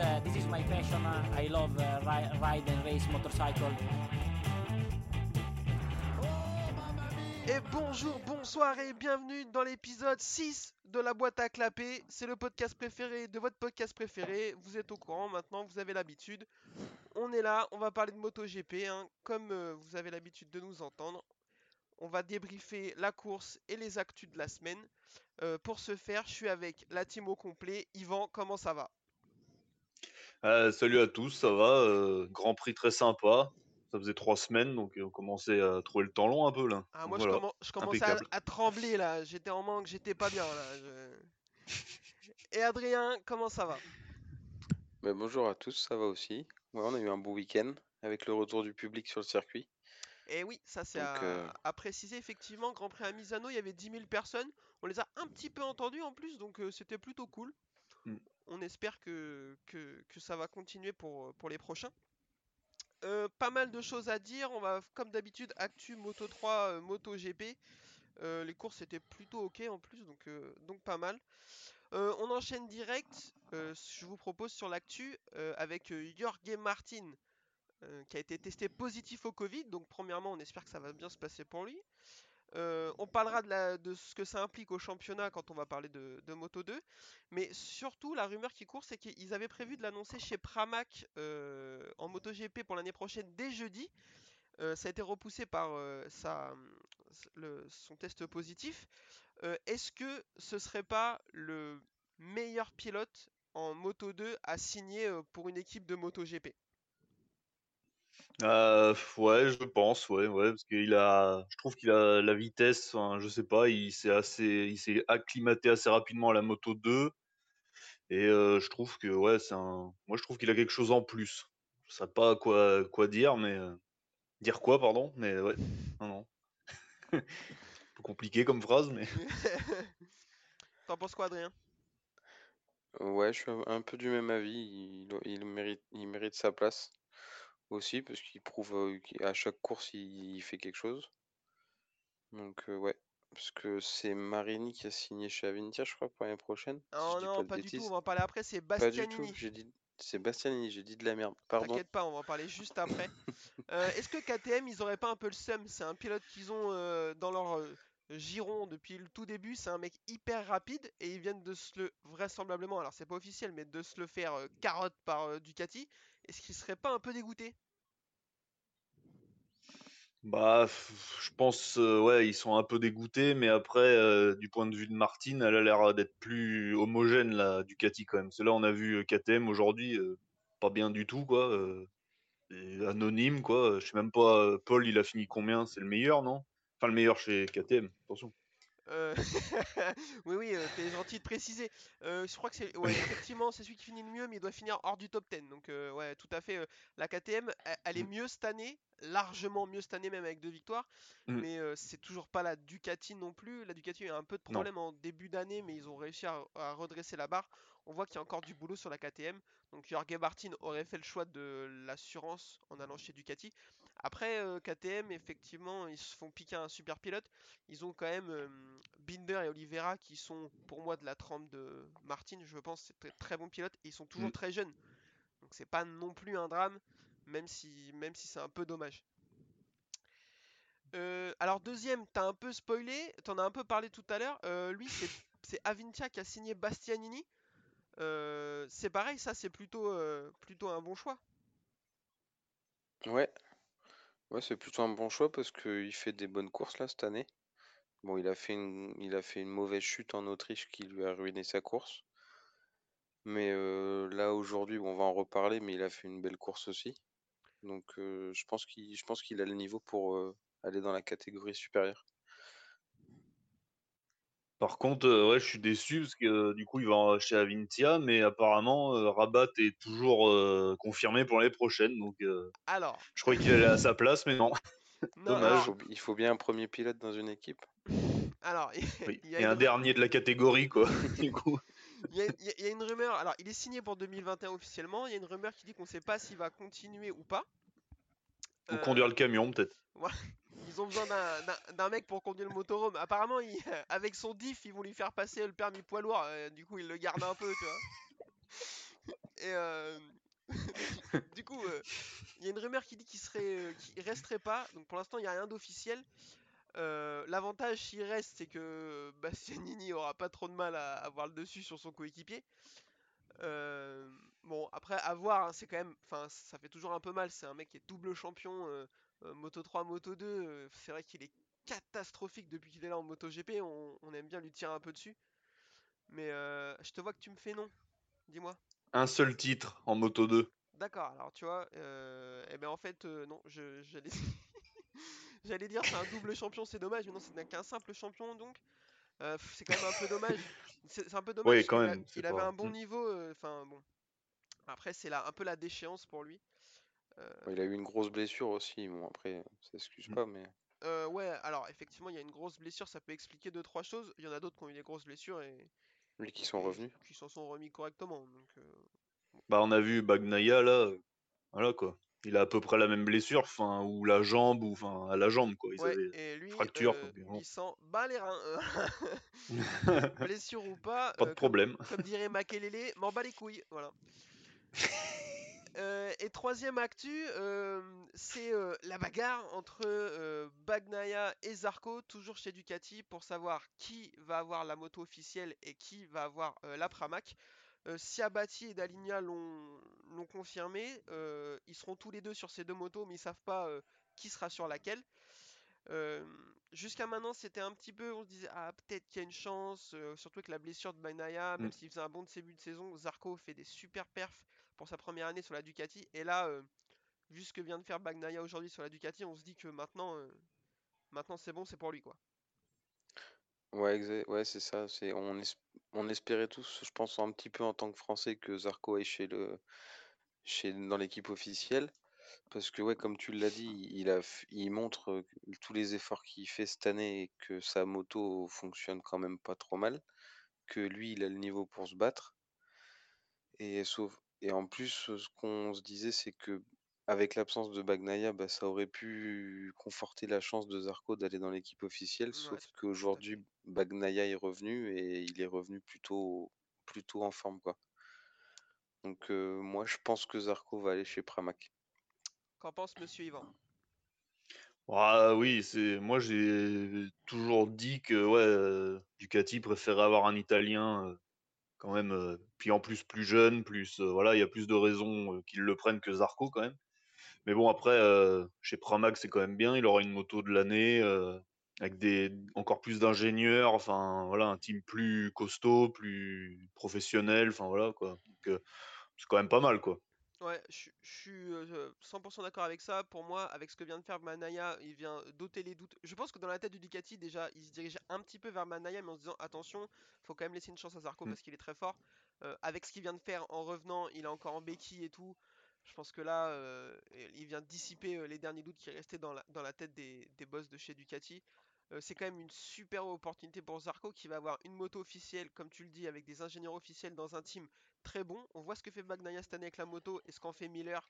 uh, this is my passion. I love uh, ri- ride and race motorcycle. Et bonjour, bonsoir et bienvenue dans l'épisode 6 de la boîte à clapper. C'est le podcast préféré de votre podcast préféré. Vous êtes au courant maintenant, vous avez l'habitude. On est là, on va parler de MotoGP. hein. Comme euh, vous avez l'habitude de nous entendre, on va débriefer la course et les actus de la semaine. Euh, pour ce faire, je suis avec la team au complet. Yvan, comment ça va? Euh, salut à tous, ça va euh, Grand Prix très sympa. Ça faisait trois semaines, donc on commençait à trouver le temps long un peu là. ah, Donc Moi, voilà. je, commen- je commençais à, trembler là. J'étais en manque, j'étais pas bien là. je- Et Adrien, comment ça va? Bah, bonjour à tous, ça va aussi. Ouais, on a eu un beau week-end avec le retour du public sur le circuit. Et oui, ça c'est à, euh, à préciser effectivement. Grand Prix à Misano, il y avait 10 000 personnes. On les a un petit peu entendus en plus, donc euh, c'était plutôt cool. Mm. On espère que, ça va continuer pour, les prochains. Euh, pas mal de choses à dire. On va, comme d'habitude, actu Moto 3, euh, Moto GP. Euh, les courses étaient plutôt ok en plus, donc, donc pas mal. On enchaîne direct. je vous propose sur l'actu avec Jorge Martin qui a été testé positif au Covid. Donc premièrement, on espère que ça va bien se passer pour lui. Euh, on parlera de, ce que ça implique au championnat quand on va parler de, Moto 2. Mais surtout, la rumeur qui court, c'est qu'ils avaient prévu de l'annoncer chez Pramac euh, en MotoGP pour l'année prochaine dès jeudi. Euh, ça a été repoussé par son test positif. Est-ce que ce serait pas le meilleur pilote en Moto 2 à signer pour une équipe de MotoGP? Euh, ouais, je pense, ouais, ouais, parce qu'il a, je trouve qu'il a la vitesse, je sais pas, il s'est assez, il s'est acclimaté assez rapidement à la moto 2, et euh, je trouve que, ouais, c'est un, moi je trouve qu'il a quelque chose en plus. Je sais pas quoi, quoi dire, mais euh, dire quoi, pardon, mais ouais, non, non, un peu compliqué comme phrase, mais. T'en penses quoi, Adrien? Ouais, je suis un un peu du même avis. Il, il mérite, il mérite sa place aussi parce qu'il prouve qu'à chaque course il, fait quelque chose. Donc euh, ouais, parce que c'est Marini qui a signé chez Avintia, je crois, pour l'année prochaine. Non, non, pas du tout. On va en parler après. C'est Pas du tout. Bastianini. J'ai dit, c'est Bastianini. J'ai dit de la merde. Pardon. T'inquiète pas, on va en parler juste après. Euh, Est-ce que KTM, ils auraient pas un peu le seum? C'est un pilote qu'ils ont euh, dans leur giron depuis le tout début. C'est un mec hyper rapide et ils viennent de se le vraisemblablement, alors c'est pas officiel, mais de se le faire carotte par Ducati. Est-ce qu'ils seraient pas un peu dégoûtés Bah, je pense, euh, ouais, ils sont un peu dégoûtés, mais après, euh, du point de vue de Martine, elle a l'air d'être plus homogène, la Ducati, quand même. Que là, on a vu euh, KTM aujourd'hui, pas bien du tout, quoi. anonyme, quoi. Je sais même pas, Paul, il a fini combien? C'est le meilleur, non? Enfin, le meilleur chez KTM, attention. Euh, oui, oui, euh, t'es gentil de préciser. Euh, je crois que c'est. Ouais, effectivement, c'est celui qui finit le mieux, mais il doit finir hors du top 10. Donc, ouais, tout à fait. la KTM, elle, elle est Mm. mieux cette année, largement mieux cette année, même avec deux victoires. Mm. Mais c'est toujours pas la Ducati non plus. La Ducati a un peu de Non. problème en début d'année, mais ils ont réussi à, à redresser la barre. On voit qu'il y a encore du boulot sur la KTM. Donc, Jorge Martin aurait fait le choix de l'assurance en allant chez Ducati. Après, euh, KTM, effectivement, ils se font piquer un super pilote. Ils ont quand même euh, Binder et Oliveira qui sont pour moi de la trempe de Martin, je pense, c'est très, très bons pilotes et ils sont toujours Mm. très jeunes. Donc c'est pas non plus un drame, même si, même si c'est un peu dommage. Euh, alors deuxième, t'as un peu spoilé, t'en as un peu parlé tout à l'heure. euh, lui, c'est c'est Avintia qui a signé Bastianini. Euh, c'est pareil, ça c'est plutôt, euh, plutôt un bon choix. Ouais, ouais, c'est plutôt un bon choix parce qu'il fait des bonnes courses là cette année. Bon, il a fait une, mauvaise chute en Autriche qui lui a ruiné sa course. Mais euh, là aujourd'hui, on va en reparler, mais il a fait une belle course aussi. Donc euh, je pense qu'il, je pense qu'il a le niveau pour euh, aller dans la catégorie supérieure. Par contre, euh, ouais, je suis déçu parce que euh, du coup, il va chez Avintia, mais apparemment, euh, Rabat est toujours euh, confirmé pour l'année prochaine. Donc, euh, Alors, je croyais qu'il allait à sa place, mais non. non, Dommage. Il alors, faut, il faut bien un premier pilote dans une équipe. alors, Oui. il y a Et un dernier de la catégorie, quoi. du coup. Il y, a, il y a- une rumeur, alors il est signé pour 2021 officiellement, il y a une rumeur qui dit qu'on sait pas s'il va continuer ou pas. Ou Euh, conduire le camion, peut-être. Ils ont besoin d'un- mec pour conduire le motorhome. Apparemment, il- avec son diff, ils vont lui faire passer le permis poids lourd, euh, du coup il le garde un peu, tu vois. Et euh, du coup, euh, il y a une rumeur qui dit qu'il serait, euh, resterait pas. Donc pour l'instant, il n'y a rien d'officiel. Euh, L'avantage s'il reste, c'est que Bastianini aura pas trop de mal à avoir le dessus sur son coéquipier. Bon, après, à voir, hein, c'est quand même. Enfin, ça fait toujours un peu mal. C'est un mec qui est double champion, euh, euh, Moto 3, Moto 2. euh, c'est vrai qu'il est catastrophique depuis qu'il est là en Moto GP. On, on aime bien lui tirer un peu dessus. Mais je te vois que tu me fais non. Dis-moi. Un seul titre en Moto 2. D'accord, alors tu vois, eh ben en fait, non, je, j'allais... j'allais dire c'est un double champion, c'est dommage, mais non, c'est qu'un simple champion, donc c'est quand même un peu dommage. C'est, un peu dommage Oui, quand même, c'est il avait un bon niveau, enfin bon. Après, c'est là, un peu la déchéance pour lui. Euh, Il a eu une grosse blessure aussi. Bon, après, ça excuse Mm. pas, mais. euh, ouais, alors effectivement, il y a une grosse blessure, ça peut expliquer deux, trois choses. Il y en a d'autres qui ont eu des grosses blessures et, Lui qui sont revenus. qui s'en sont remis correctement. Donc, euh, Bah, on a vu Bagnaia là. Voilà quoi. Il a à peu près la même blessure, enfin, ou la jambe, ou enfin, à la jambe quoi. Ils ouais, avaient et lui, fracture. euh, quoi, mais il sent bas les reins. Blessure ou pas, Pas euh, de comme- problème. Comme dirait Makelele, m'en bats les couilles, voilà. Euh, et troisième actu, euh, c'est euh, la bagarre entre Bagnaia et Zarco, toujours chez Ducati, pour savoir qui va avoir la moto officielle et qui va avoir la Pramac. Siabati et Daligna l'ont confirmé, ils seront tous les deux sur ces deux motos, mais ils savent pas qui sera sur laquelle. Jusqu'à maintenant, c'était un petit peu, on se disait, ah, peut-être qu'il y a une chance, surtout avec la blessure de Bagnaia, même Mm. s'il faisait un bon début de saison, Zarco fait des super perfs pour sa première année sur la Ducati. Et là, euh, vu ce que vient de faire Bagnaia aujourd'hui sur la Ducati, on se dit que maintenant, euh, maintenant c'est bon, c'est pour lui, quoi. Ouais, ouais, c'est ça. C'est on, on espérait tous, je pense un petit peu en tant que Français, que Zarco est chez le chez dans l'équipe officielle, parce que ouais, comme tu l'as dit, il a il montre euh, tous les efforts qu'il fait cette année et que sa moto fonctionne quand même pas trop mal, que lui, il a le niveau pour se battre. Et sauf et en plus, euh, ce qu'on se disait, c'est que avec l'absence de Bagnaia, bah, ça aurait pu conforter la chance de Zarco d'aller dans l'équipe officielle, Ouais, sauf qu'aujourd'hui. Bagnaia est revenu et il est revenu plutôt plutôt en forme, quoi. Donc euh, moi, je pense que Zarco va aller chez Pramac. Qu'en pense Monsieur Yvan? Ah oui, c'est moi j'ai toujours dit que ouais, euh, Ducati préférait avoir un Italien euh, quand même, puis en plus plus jeune, plus voilà, il y a plus de raisons qu'ils le prennent que Zarco quand même. Mais bon après chez Pramac c'est quand même bien, il aura une moto de l'année avec des encore plus d'ingénieurs, enfin voilà, un team plus costaud, plus professionnel, enfin voilà quoi. C'est quand même pas mal quoi. Ouais, je suis- je suis euh, 100% d'accord avec ça. Pour moi, avec ce que vient de faire Manaya, il vient d'ôter les doutes. Je pense que dans la tête du Ducati, déjà, il se dirigeait un petit peu vers Manaya, mais en se disant attention, faut quand même laisser une chance à Zarco Mm. parce qu'il est très fort. Euh, avec ce qu'il vient de faire en revenant, il est encore en béquille et tout. Je pense que là, euh, il vient dissiper euh, les derniers doutes qui restaient dans la, dans la tête des, des boss de chez Ducati. Euh, c'est quand même une super opportunité pour Zarco qui va avoir une moto officielle, comme tu le dis, avec des ingénieurs officiels dans un team très bon. On voit ce que fait Bagnaia cette année avec la moto et ce qu'en fait Miller.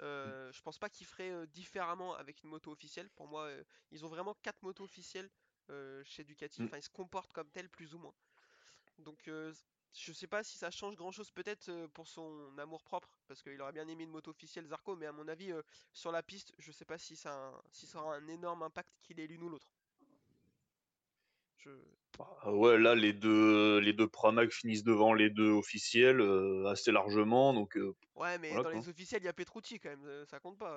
Euh, je pense pas qu'il ferait euh, différemment avec une moto officielle. Pour moi, euh, ils ont vraiment quatre motos officielles chez Ducati. Mm. Enfin, ils se comportent comme tels plus ou moins. Donc, euh, je sais pas si ça change grand chose peut-être pour son amour propre, parce qu'il aurait bien aimé une moto officielle Zarco, mais à mon avis, sur la piste, je sais pas si ça, un- si ça aura un énorme impact qu'il ait l'une ou l'autre. Je... Ah ouais, là les deux les deux Pramac finissent devant les deux officiels euh, assez largement, donc euh, Ouais, mais Voilà, dans quoi. les officiels, il y a Petrucci quand même, euh, ça compte pas.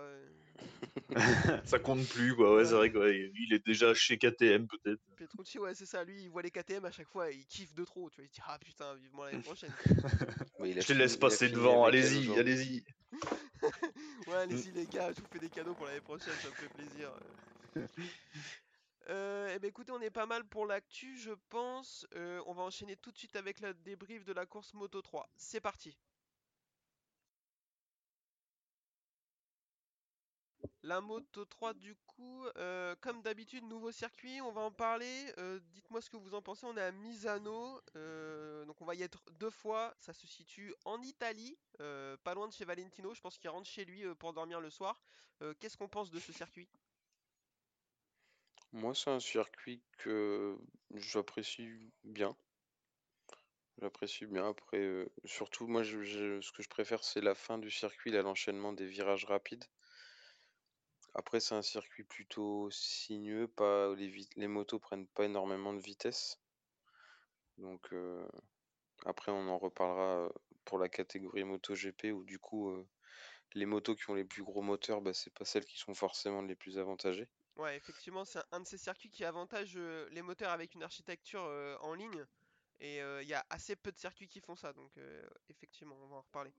ça compte plus quoi. Ouais, c'est vrai quoi. Il il est déjà chez KTM peut-être. Petrucci, ouais, c'est ça. Lui, il voit les KTM à chaque fois et il kiffe de trop. Tu vois, il se dit, ah putain, vivement l'année prochaine. Je te laisse passer devant. Allez-y, allez-y. ouais, allez-y, les gars, je vous fais des cadeaux pour l'année prochaine, ça me fait plaisir. Euh, eh ben écoutez, on est pas mal pour l'actu, je pense. Euh, on va enchaîner tout de suite avec le débrief de la course Moto 3. C'est parti. La Moto 3, du coup, euh, comme d'habitude, nouveau circuit, on va en parler. Dites-moi ce que vous en pensez. On est à Misano, donc on va y être deux fois. Ça se situe en Italie, pas loin de chez Valentino. Je pense qu'il rentre chez lui pour dormir le soir. Qu'est-ce qu'on pense de ce circuit? Moi, c'est un circuit que j'apprécie bien. J'apprécie bien. Après, euh, surtout, moi, ce que je préfère, c'est la fin du circuit, l'enchaînement des virages rapides. Après, c'est un circuit plutôt sinueux, pas les, les motos prennent pas énormément de vitesse. Donc, euh, après, on en reparlera euh, pour la catégorie MotoGP où du coup, les motos qui ont les plus gros moteurs, bah, c'est pas celles qui sont forcément les plus avantagées. Ouais, effectivement, c'est un, de ces circuits qui avantage euh, les moteurs avec une architecture euh, en ligne. Et euh, il y a assez peu de circuits qui font ça, donc effectivement, on va en reparler.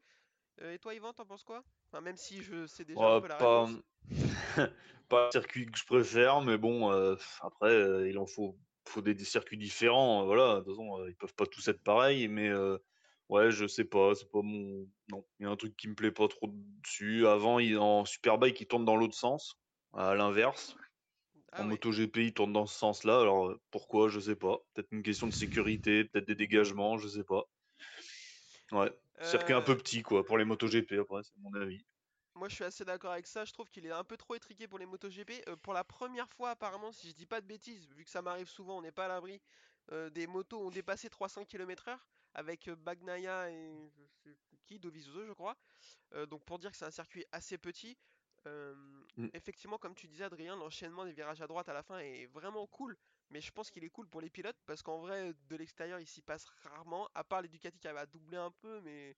Et toi, Yvan, t'en penses quoi? Enfin, même si je sais déjà un peu la pas, réponse. pas le circuit que je préfère, mais bon, après, il en faut, faut des, des circuits différents. voilà, de toute façon, ils peuvent pas tous être pareils, mais ouais, je sais pas, c'est pas mon. Non, il y a un truc qui me plaît pas trop dessus. Avant, il, en Superbike, il tourne dans l'autre sens, à l'inverse. Ah En. MotoGP, il tourne dans ce sens-là. Alors euh, pourquoi, je sais pas. Peut-être une question de sécurité, peut-être des dégagements, je sais pas. Ouais, circuit un Euh, peu petit, quoi, pour les MotoGP, après, c'est mon avis. Moi, je suis assez d'accord avec ça. Je trouve qu'il est un peu trop étriqué pour les MotoGP. Euh, pour la première fois, apparemment, si je dis pas de bêtises, vu que ça m'arrive souvent, on n'est pas à l'abri, euh, des motos ont dépassé 300 km/h avec euh, Bagnaia et je sais qui, Dovizioso, je crois. Euh, donc, pour dire que c'est un circuit assez petit, euh, Mm. effectivement, comme tu disais, Adrien, l'enchaînement des virages à droite à la fin est vraiment cool. Mais je pense qu'il est cool pour les pilotes parce qu'en vrai, de l'extérieur, il s'y passe rarement. À part les Ducati qui arrivent à doubler un peu, mais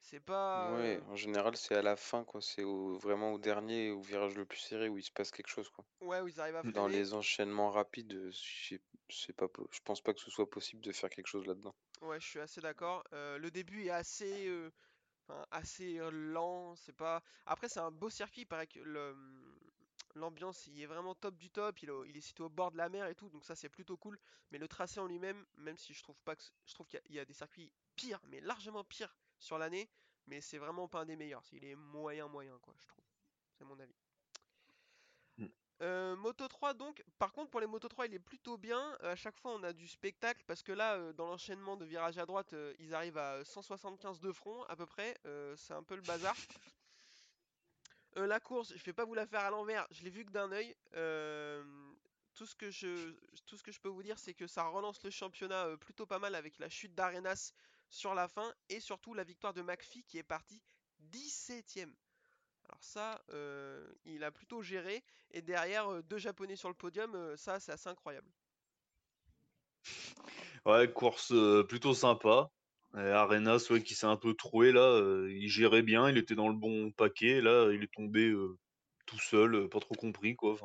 c'est pas. Ouais, en général, c'est à la fin, quoi. C'est au, vraiment au dernier, au virage le plus serré où il se passe quelque chose, quoi. Ouais, où ils arrivent à. Dans les enchaînements rapides, euh, c'est pas, po- je pense pas que ce soit possible de faire quelque chose là-dedans. Ouais, je suis assez d'accord. Euh, le début est assez, euh, assez lent. C'est pas. Après, c'est un beau circuit. Il paraît que le, l'ambiance il est vraiment top du top. Il, est situé au bord de la mer et tout, donc ça c'est plutôt cool. Mais le tracé en lui-même, même si je trouve pas que, je trouve qu'il y, a il y a des circuits pires, mais largement pires sur l'année, mais c'est vraiment pas un des meilleurs. Il est moyen moyen quoi, je trouve. C'est mon avis. Euh, Moto 3 donc, par contre pour les Moto 3 il est plutôt bien, Euh, à chaque fois on a du spectacle parce que là euh, dans l'enchaînement de virages à droite ils arrivent à 175 de front à peu près, c'est un peu le bazar. La course, je vais pas vous la faire à l'envers, je l'ai vu que d'un œil. Tout ce que je, tout ce que je peux vous dire c'est que ça relance le championnat plutôt pas mal avec la chute d'Arenas sur la fin et surtout la victoire de McPhee qui est parti 17ème. Alors ça, euh, il a plutôt géré. Et derrière, euh, deux Japonais sur le podium, euh, ça, c'est assez incroyable. Ouais, course plutôt sympa. Et Arenas, ouais, qui s'est un peu troué là, il gérait bien, il était dans le bon paquet. Là, il est tombé tout seul, pas trop compris quoi.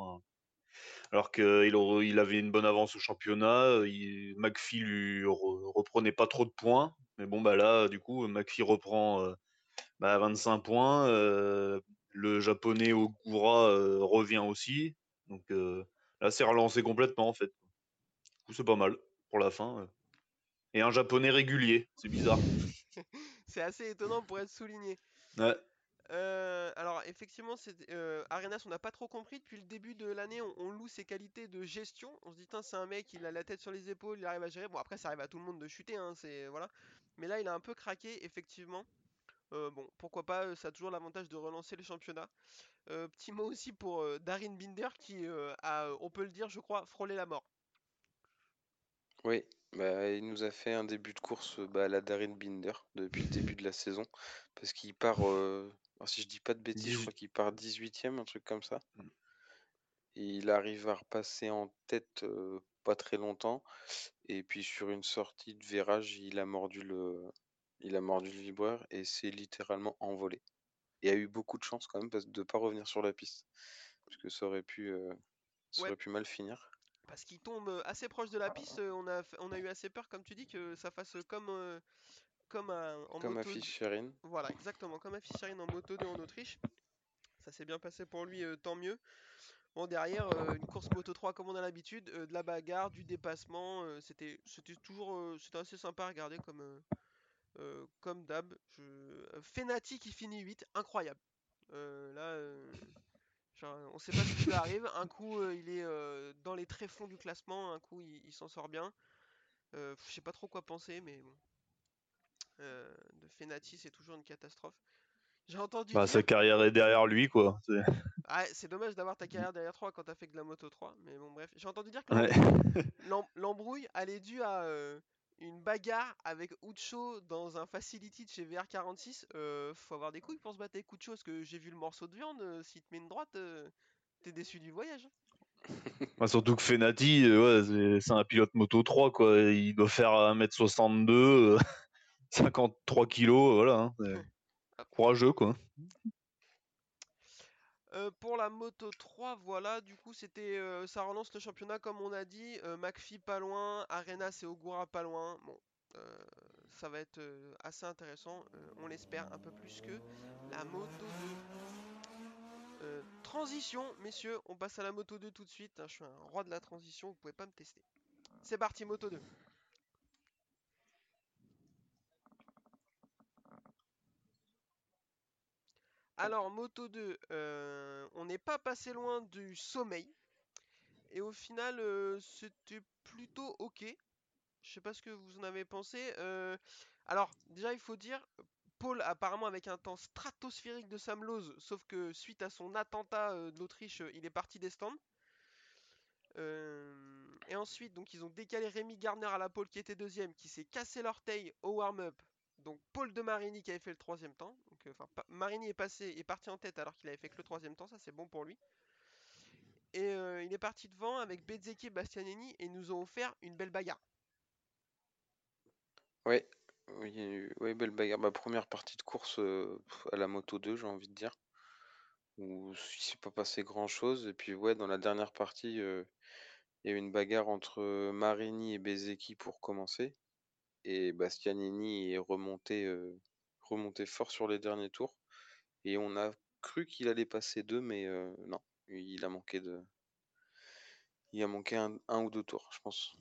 Alors qu'il il avait une bonne avance au championnat, il, McPhee lui re- reprenait pas trop de points. Mais bon, bah là, du coup, McPhee reprend bah, 25 points. le japonais Ogura revient aussi. Donc euh, là, c'est relancé complètement en fait. Du coup, c'est pas mal pour la fin. Et un japonais régulier, c'est bizarre. C'est assez étonnant pour être souligné. Ouais. Euh, alors effectivement, euh, Arenas, on n'a pas trop compris depuis le début de l'année. On, on loue ses qualités de gestion. On se dit, c'est un mec, il a la tête sur les épaules, il arrive à gérer. Bon, après, ça arrive à tout le monde de chuter, hein, c'est voilà. Mais là, il a un peu craqué, effectivement. Euh, bon, pourquoi pas, euh, ça a toujours l'avantage de relancer le championnat. Euh, petit mot aussi pour euh, Darin Binder qui euh, a, on peut le dire, je crois, frôlé la mort. Oui, bah, il nous a fait un début de course bah, à la Darin Binder depuis le début de la saison. Parce qu'il part, euh, alors, si je dis pas de bêtises, je 18. crois qu'il part 18ème, un truc comme ça. Mm. Et il arrive à repasser en tête euh, pas très longtemps. Et puis sur une sortie de virage, il a mordu le, il a mordu le vibreur et s'est littéralement envolé. Et a eu beaucoup de chance quand même parce de ne pas revenir sur la piste. Parce que ça aurait pu, euh, ça Ouais. aurait pu mal finir. Parce qu'il tombe euh, assez proche de la piste, euh, on a, f- on a eu assez peur, comme tu dis, que ça fasse comme, euh, comme un- en Comme moto. Voilà, exactement, comme à Fischerine en moto 2 en Autriche. Ça s'est bien passé pour lui, euh, tant mieux. Bon, derrière, euh, une course moto 3 comme on a l'habitude, euh, de la bagarre, du dépassement, euh, c'était c'était toujours euh, c'était assez sympa à regarder comme, euh, comme d'hab. Je... euh, Fenati qui finit 8, incroyable. Euh, là, euh, genre, on sait pas ce qui lui arrive. Un coup, euh, il est euh, dans les tréfonds du classement, un coup, il, il s'en sort bien. Euh, je sais pas trop quoi penser, mais bon. Euh, de Fenati, c'est toujours une catastrophe. J'ai entendu Bah, dire. sa carrière est derrière lui, quoi. C'est- Ah, c'est dommage d'avoir ta carrière derrière 3 quand t'as fait que de la moto 3, mais bon, bref. J'ai entendu dire que Ouais. l'embrouille- l'em- l'embrouille, elle est due à euh, une bagarre avec Ucho dans un facility de chez VR46, euh, faut avoir des couilles pour se battre avec Ucho, parce que j'ai vu le morceau de viande, euh, s'il te met une droite, euh, t'es déçu du voyage. Bah, surtout que Fenati, euh, ouais, c'est- un pilote moto 3, quoi. Il doit faire 1m62, euh, 53 kilos, voilà. hein, courageux, quoi. Pour la Moto 3, voilà, du coup, c'était, ça relance le championnat comme on a dit. Euh, pas loin, Arenas et Ogura pas loin. Bon, ça va être assez intéressant, on l'espère, un peu plus que la Moto 2. Euh, transition, messieurs, on passe à la Moto 2 tout de suite. hein, je suis un roi de la transition, vous pouvez pas me tester. C'est parti, Moto 2. Alors, Moto 2, euh, on n'est pas passé loin du sommeil. Et au final, euh, c'était plutôt ok. Je sais pas ce que vous en avez pensé. Euh, alors, déjà, il faut dire, Paul, apparemment, avec un temps stratosphérique de Sam Lowe, sauf que suite à son attentat de l'Autriche, il est parti des stands. Et ensuite, donc, ils ont décalé Rémi Gardner à la pole qui était deuxième, qui s'est cassé l'orteil au warm-up. Donc, Paul de Marini qui avait fait le troisième temps. Marini est passé, parti en tête alors qu'il avait fait que le troisième temps. Ça, c'est bon pour lui. Et euh, il est parti devant avec Bezzecchi et Bastianini et nous ont offert une belle bagarre. Ouais, oui, belle bagarre. Bah, première partie de course euh, à la moto 2, j'ai envie de dire. Où il s'est pas passé grand-chose. Et puis, ouais, dans la dernière partie, euh, il y a eu une bagarre entre Marini et Bezzecchi pour commencer. Et Bastianini est remonté, remonté fort sur les derniers tours. Et on a cru qu'il allait passer deux, mais euh, non, il a manqué de. Il a manqué un, ou deux tours, je pense.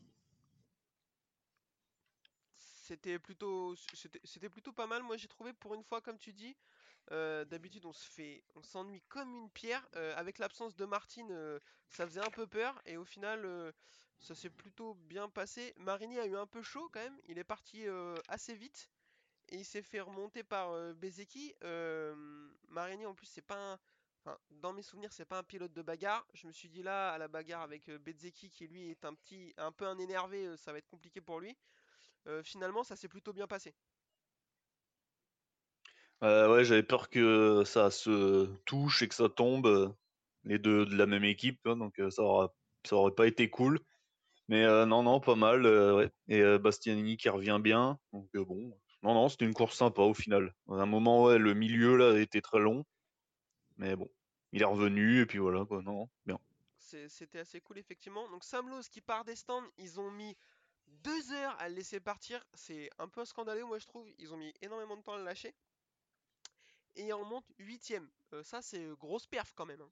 C'était plutôt, c'était plutôt pas mal. Moi, j'ai trouvé pour une fois, comme tu dis. euh, D'habitude, on se fait, on s'ennuie comme une pierre. Euh, avec l'absence de Martine, ça faisait un peu peur. Et au final, ça s'est plutôt bien passé. Marini a eu un peu chaud quand même. Il est parti assez vite. Il s'est fait remonter par. Euh, Marini, en plus, c'est pas dans mes souvenirs, c'est pas un pilote de bagarre. Je me suis dit là, à la bagarre avec Bezzecchi, qui lui est un petit, un peu un énervé, ça va être compliqué pour lui. Finalement, ça s'est plutôt bien passé. Euh, ouais, j'avais peur que ça se touche et que ça tombe, les deux de la même équipe, hein, donc ça aura, ça aurait pas été cool. Mais non, non, pas mal. Et Bastianini qui revient bien, donc bon. Non, non, c'était une course sympa au final. À un moment, ouais, le milieu là était très long, mais bon, il est revenu et puis voilà quoi. Non, non, bien. C'était assez cool, effectivement. Donc, Sam qui part des stands, ils ont mis deux heures à le laisser partir. C'est un peu scandaleux, moi, je trouve. Ils ont mis énormément de temps à le lâcher. Et en monte huitième. Euh, ça, c'est euh, grosse perf quand même. hein.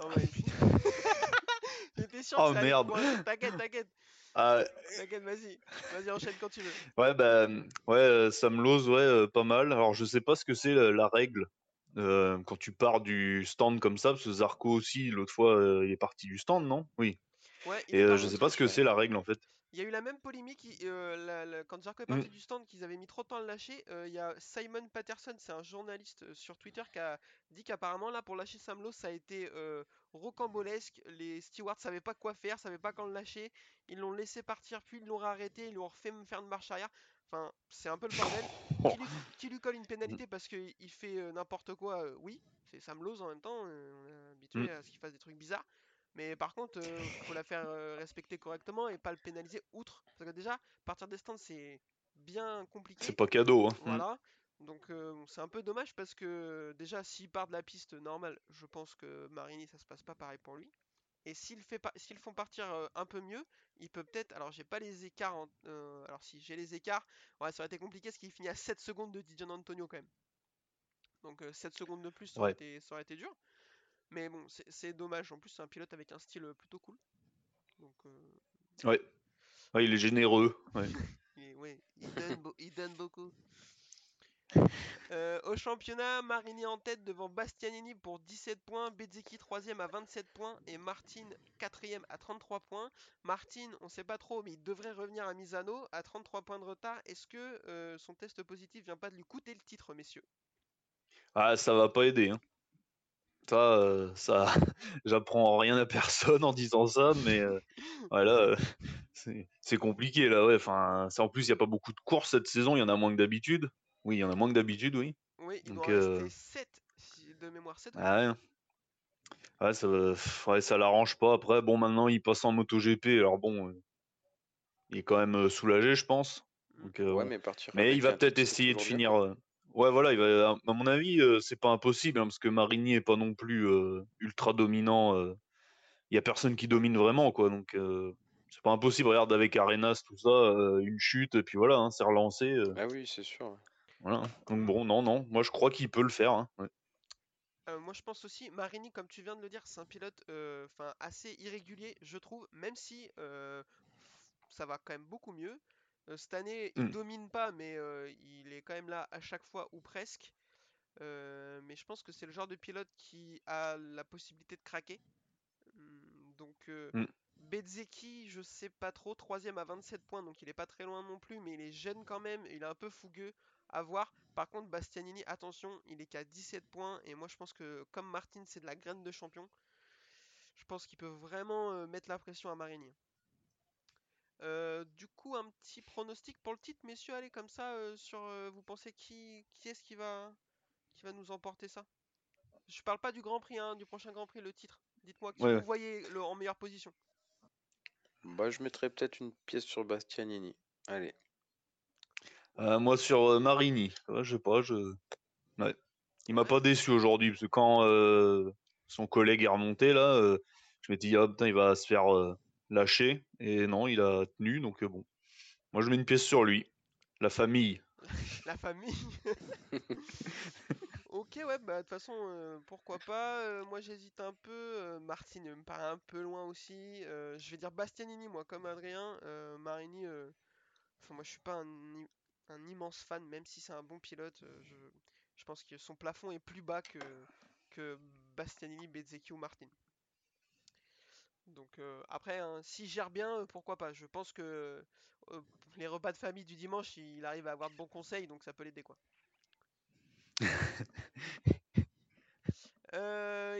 Ouais, puis- J'étais sûr Oh, merde. T'inquiète, t'inquiète. Ah, T'inquiète, vas-y. Vas-y, enchaîne quand tu veux. ouais, bah, ouais, euh, Sam ouais, euh, pas mal. Alors, je sais pas ce que c'est la, la règle euh, quand tu pars du stand comme ça, parce que Zarco aussi, l'autre fois, euh, il est parti du stand, non? Oui. Ouais, Et euh, je sais pas ce que c'est la règle en fait. Il y a eu la même polémique euh, la- la- quand Zarco est Mm. parti du stand, qu'ils avaient mis trop de temps à le lâcher. euh, Il y a Simon Patterson, c'est un journaliste euh, sur Twitter, qui a dit qu'apparemment là pour lâcher Sam Lowe, ça a été euh, rocambolesque. Les stewards savaient pas quoi faire, savaient pas quand le lâcher. Ils l'ont laissé partir, puis ils l'ont arrêté, ils lui ont refait me faire une marche arrière. Enfin, c'est un peu le bordel. Qui lui, qui lui colle une pénalité parce qu'il il fait n'importe quoi, oui, c'est Sam Lowe en même temps, on est habitué Mm. à ce qu'il fasse des trucs bizarres. Mais par contre, euh, faut la faire euh, respecter correctement et pas le pénaliser outre. Parce que déjà, partir des stands, c'est bien compliqué. C'est pas cadeau. Hein. Mm. Voilà. Donc euh, c'est un peu dommage parce que déjà, s'il part de la piste normale, je pense que Marini, ça se passe pas pareil pour lui. Et s'il fait pas, s'ils font partir un peu mieux, il peut peut-être. Alors j'ai pas les écarts. en- alors si j'ai les écarts, ouais, ça aurait été compliqué parce qu'il finit à 7 secondes de Didier Antonio quand même. Donc euh, 7 secondes de plus, ça aurait, Ouais. été, ça aurait été dur. Mais bon, c'est dommage. En plus, c'est un pilote avec un style euh, plutôt cool. Donc euh, Ouais. Ouais, il est généreux. Ouais. Il donne, beau- il donne beaucoup. Euh, au championnat, Marini en tête devant Bastianini pour 17 points, Bezzecchi 3ème à 27 points et Martin 4ème à 33 points. Martin, on sait pas trop, mais il devrait revenir à Misano à 33 points de retard. Est-ce que euh, son test positif vient pas de lui coûter le titre, messieurs? Ah, ça va pas aider. Hein. Ça, euh, ça, j'apprends rien à personne en disant ça, mais euh, voilà, euh, c'est compliqué là. Ouais, enfin, en plus, il y a pas beaucoup de courses cette saison. Il y en a moins que d'habitude. Oui, il y en a moins que d'habitude, oui. Oui, il doit en rester 7 de mémoire 7. Ah, ouais. ça, ouais, ça l'arrange pas. Après, bon, maintenant, il passe en MotoGP. Alors bon, il est quand même soulagé, je pense. Donc, ouais, mais, partir mais il va peut-être essayer de finir. Ouais, voilà, il va, à mon avis, euh, c'est pas impossible, hein, parce que Marigny est pas non plus euh, ultra dominant. Il y a personne qui domine vraiment, quoi. Donc, c'est pas impossible. Regarde avec Arenas, tout ça, une chute, et puis voilà, hein, c'est relancé. Ah oui, c'est sûr. Voilà. Donc bon, non, non, moi je crois qu'il peut le faire. Hein, moi je pense aussi, Marini, comme tu viens de le dire, c'est un pilote enfin assez irrégulier, je trouve, même si ça va quand même beaucoup mieux. Cette année, il mmh. domine pas, mais il est quand même là à chaque fois ou presque. Mais je pense que c'est le genre de pilote qui a la possibilité de craquer. Mmh, donc. Bezeki, je sais pas trop, troisième à 27 points, donc il est pas très loin non plus, mais il est jeune quand même, il est un peu fougueux à voir. Par contre, Bastianini, attention, il est qu'à 17 points, et moi je pense que comme Martin, c'est de la graine de champion, je pense qu'il peut vraiment mettre la pression à Marini. Euh, du coup, un petit pronostic pour le titre, messieurs, allez comme ça, euh, sur euh, vous pensez qui, qui est-ce qui va, qui va nous emporter ça? Je parle pas du Grand Prix, hein, du prochain Grand Prix, le titre. Dites-moi qui vous voyez le, en meilleure position. Bah, je mettrais peut-être une pièce sur Bastianini. Allez. moi sur Marini. je sais pas, je. Il m'a pas déçu aujourd'hui parce que quand son collègue est remonté là, je m'étais dit ah putain il va se faire lâché. Et non, il a tenu. Donc, euh, bon. Moi, je mets une pièce sur lui. La famille. La famille Ok, ouais, bah de toute façon, euh, pourquoi pas. Euh, moi, j'hésite un peu. Martine me paraît un peu loin aussi. je vais dire Bastianini, moi, comme Adrien. Marini, enfin, moi, je suis pas un, immense fan, même si c'est un bon pilote. je, pense que son plafond est plus bas que, que Bastianini, Bezzecchi ou Martin. Donc euh, après, hein, s'il gère bien, euh, pourquoi pas? Je pense que euh, les repas de famille du dimanche, il arrive à avoir de bons conseils, donc ça peut l'aider quoi.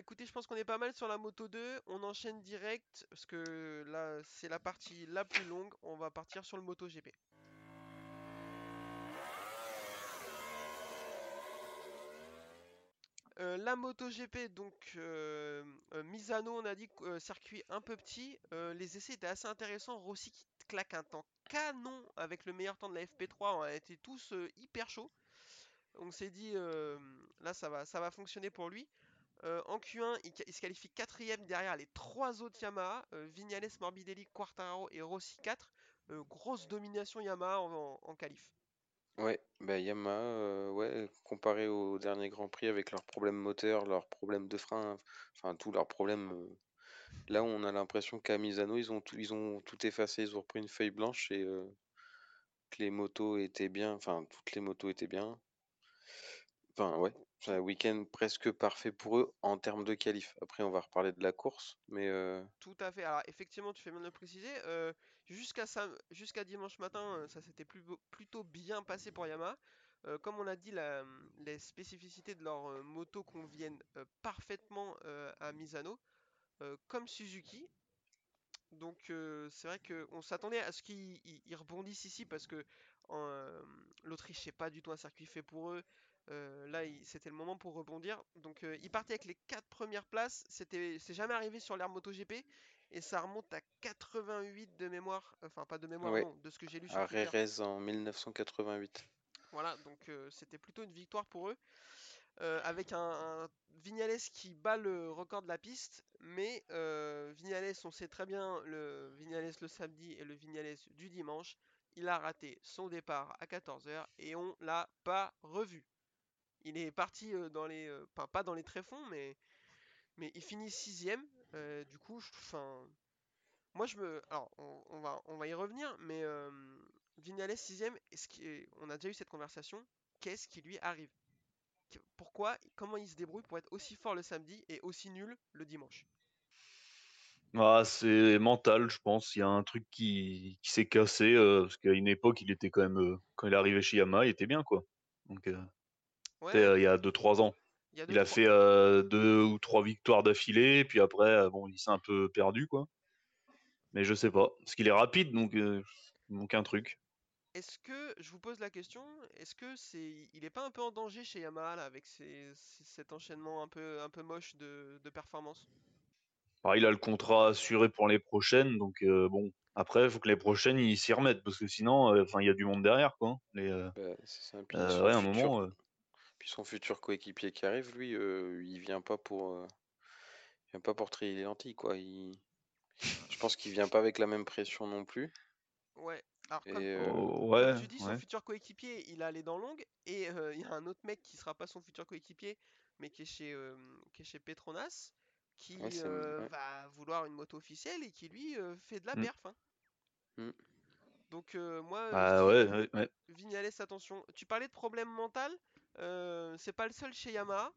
écoutez, je pense qu'on est pas mal sur la moto 2. On enchaîne direct parce que là, c'est la partie la plus longue. On va partir sur le moto GP. Euh, la MotoGP, donc euh, euh, Misano, on a dit circuit un peu petit. les essais étaient assez intéressants. Rossi qui claque un temps canon avec le meilleur temps de la FP3. On a été tous hyper chauds. On s'est dit là ça va, ça va fonctionner pour lui. en Q1, il, se qualifie quatrième derrière les trois autres Yamaha, Vignales, Morbidelli, Quartararo et Rossi 4. grosse domination Yamaha en, en qualif. Ouais, bah Yamaha, ouais, comparé au dernier Grand Prix avec leurs problèmes moteurs, leurs problèmes de frein, enfin tous leurs problèmes. Là, on a l'impression qu'à Misano, ils ont tout, ils ont tout effacé, ils ont repris une feuille blanche et que les motos étaient bien, enfin toutes les motos étaient bien. Enfin ouais, c'est un week-end presque parfait pour eux en termes de qualif. Après, on va reparler de la course, mais Tout à fait. Alors effectivement, tu fais bien de le préciser. Jusqu'à dimanche matin, euh, ça s'était plutôt bien passé pour Yamaha. Euh, comme on a dit, les spécificités de leur euh, moto conviennent parfaitement à Misano, comme Suzuki. Donc c'est vrai qu'on s'attendait à ce qu'ils rebondissent ici parce que l'Autriche c'est pas du tout un circuit fait pour eux. là c'était le moment pour rebondir. Donc ils partaient avec les 4 premières places. C'était c'est jamais arrivé sur l'ère MotoGP et ça remonte à 88 de mémoire, enfin pas de mémoire, non, de ce que j'ai lu sur À Rérez en 1988. Voilà, donc euh, c'était plutôt une victoire pour eux. Euh, avec un, Vignales qui bat le record de la piste, mais euh, Vignales, on sait très bien le Vignales le samedi et le Vignales du dimanche, il a raté son départ à 14h et on l'a pas revu. Il est parti dans les, enfin pas dans les tréfonds, mais mais il finit sixième. Euh, du coup, enfin, moi je me, alors on, va, on va y revenir, mais euh, Vignales sixième, est-ce on a déjà eu cette conversation. Qu'est-ce qui lui arrive? Pourquoi Comment il se débrouille pour être aussi fort le samedi et aussi nul le dimanche? Ah, c'est mental, je pense. Il y a un truc qui, s'est cassé euh, parce qu'à une époque, il était quand même quand il est arrivé chez Yamaha, il était bien quoi. Donc ouais, euh, il y a 2-3 ans. Il y a deux, Il a trois- fait euh, deux ou trois victoires d'affilée, puis après, euh, bon, il s'est un peu perdu, quoi. Mais je sais pas. Parce qu'il est rapide, donc euh, il manque un truc. Est-ce que, je vous pose la question, est-ce que c'est, il est pas un peu en danger chez Yamaha là, avec cet enchaînement un peu, un peu moche de, de performance? Alors, il a le contrat assuré pour les prochaines, donc euh, bon. Après, il faut que les prochaines, ils s'y remettent, parce que sinon, euh, enfin, il y a du monde derrière, quoi. Les, euh, Bah, ça. Euh, ouais, à un moment. Puis son futur coéquipier qui arrive, lui, euh, il vient pas pour, euh, il vient pas pour trier les lentilles, quoi. Il... Je pense qu'il vient pas avec la même pression non plus. Ouais. Alors Et comme, euh, oh, comme tu dis, son ouais. futur coéquipier, il a les dents longues et euh, il y a un autre mec qui sera pas son futur coéquipier, mais qui est chez, euh, qui est chez Petronas, qui Ouais, euh, va vouloir une moto officielle et qui lui euh, fait de la Mm. perf. hein. Mm. Donc euh, moi, Bah ouais, ouais, ouais. Vignales, attention. Tu parlais de problème mental, euh, c'est pas le seul chez Yamaha.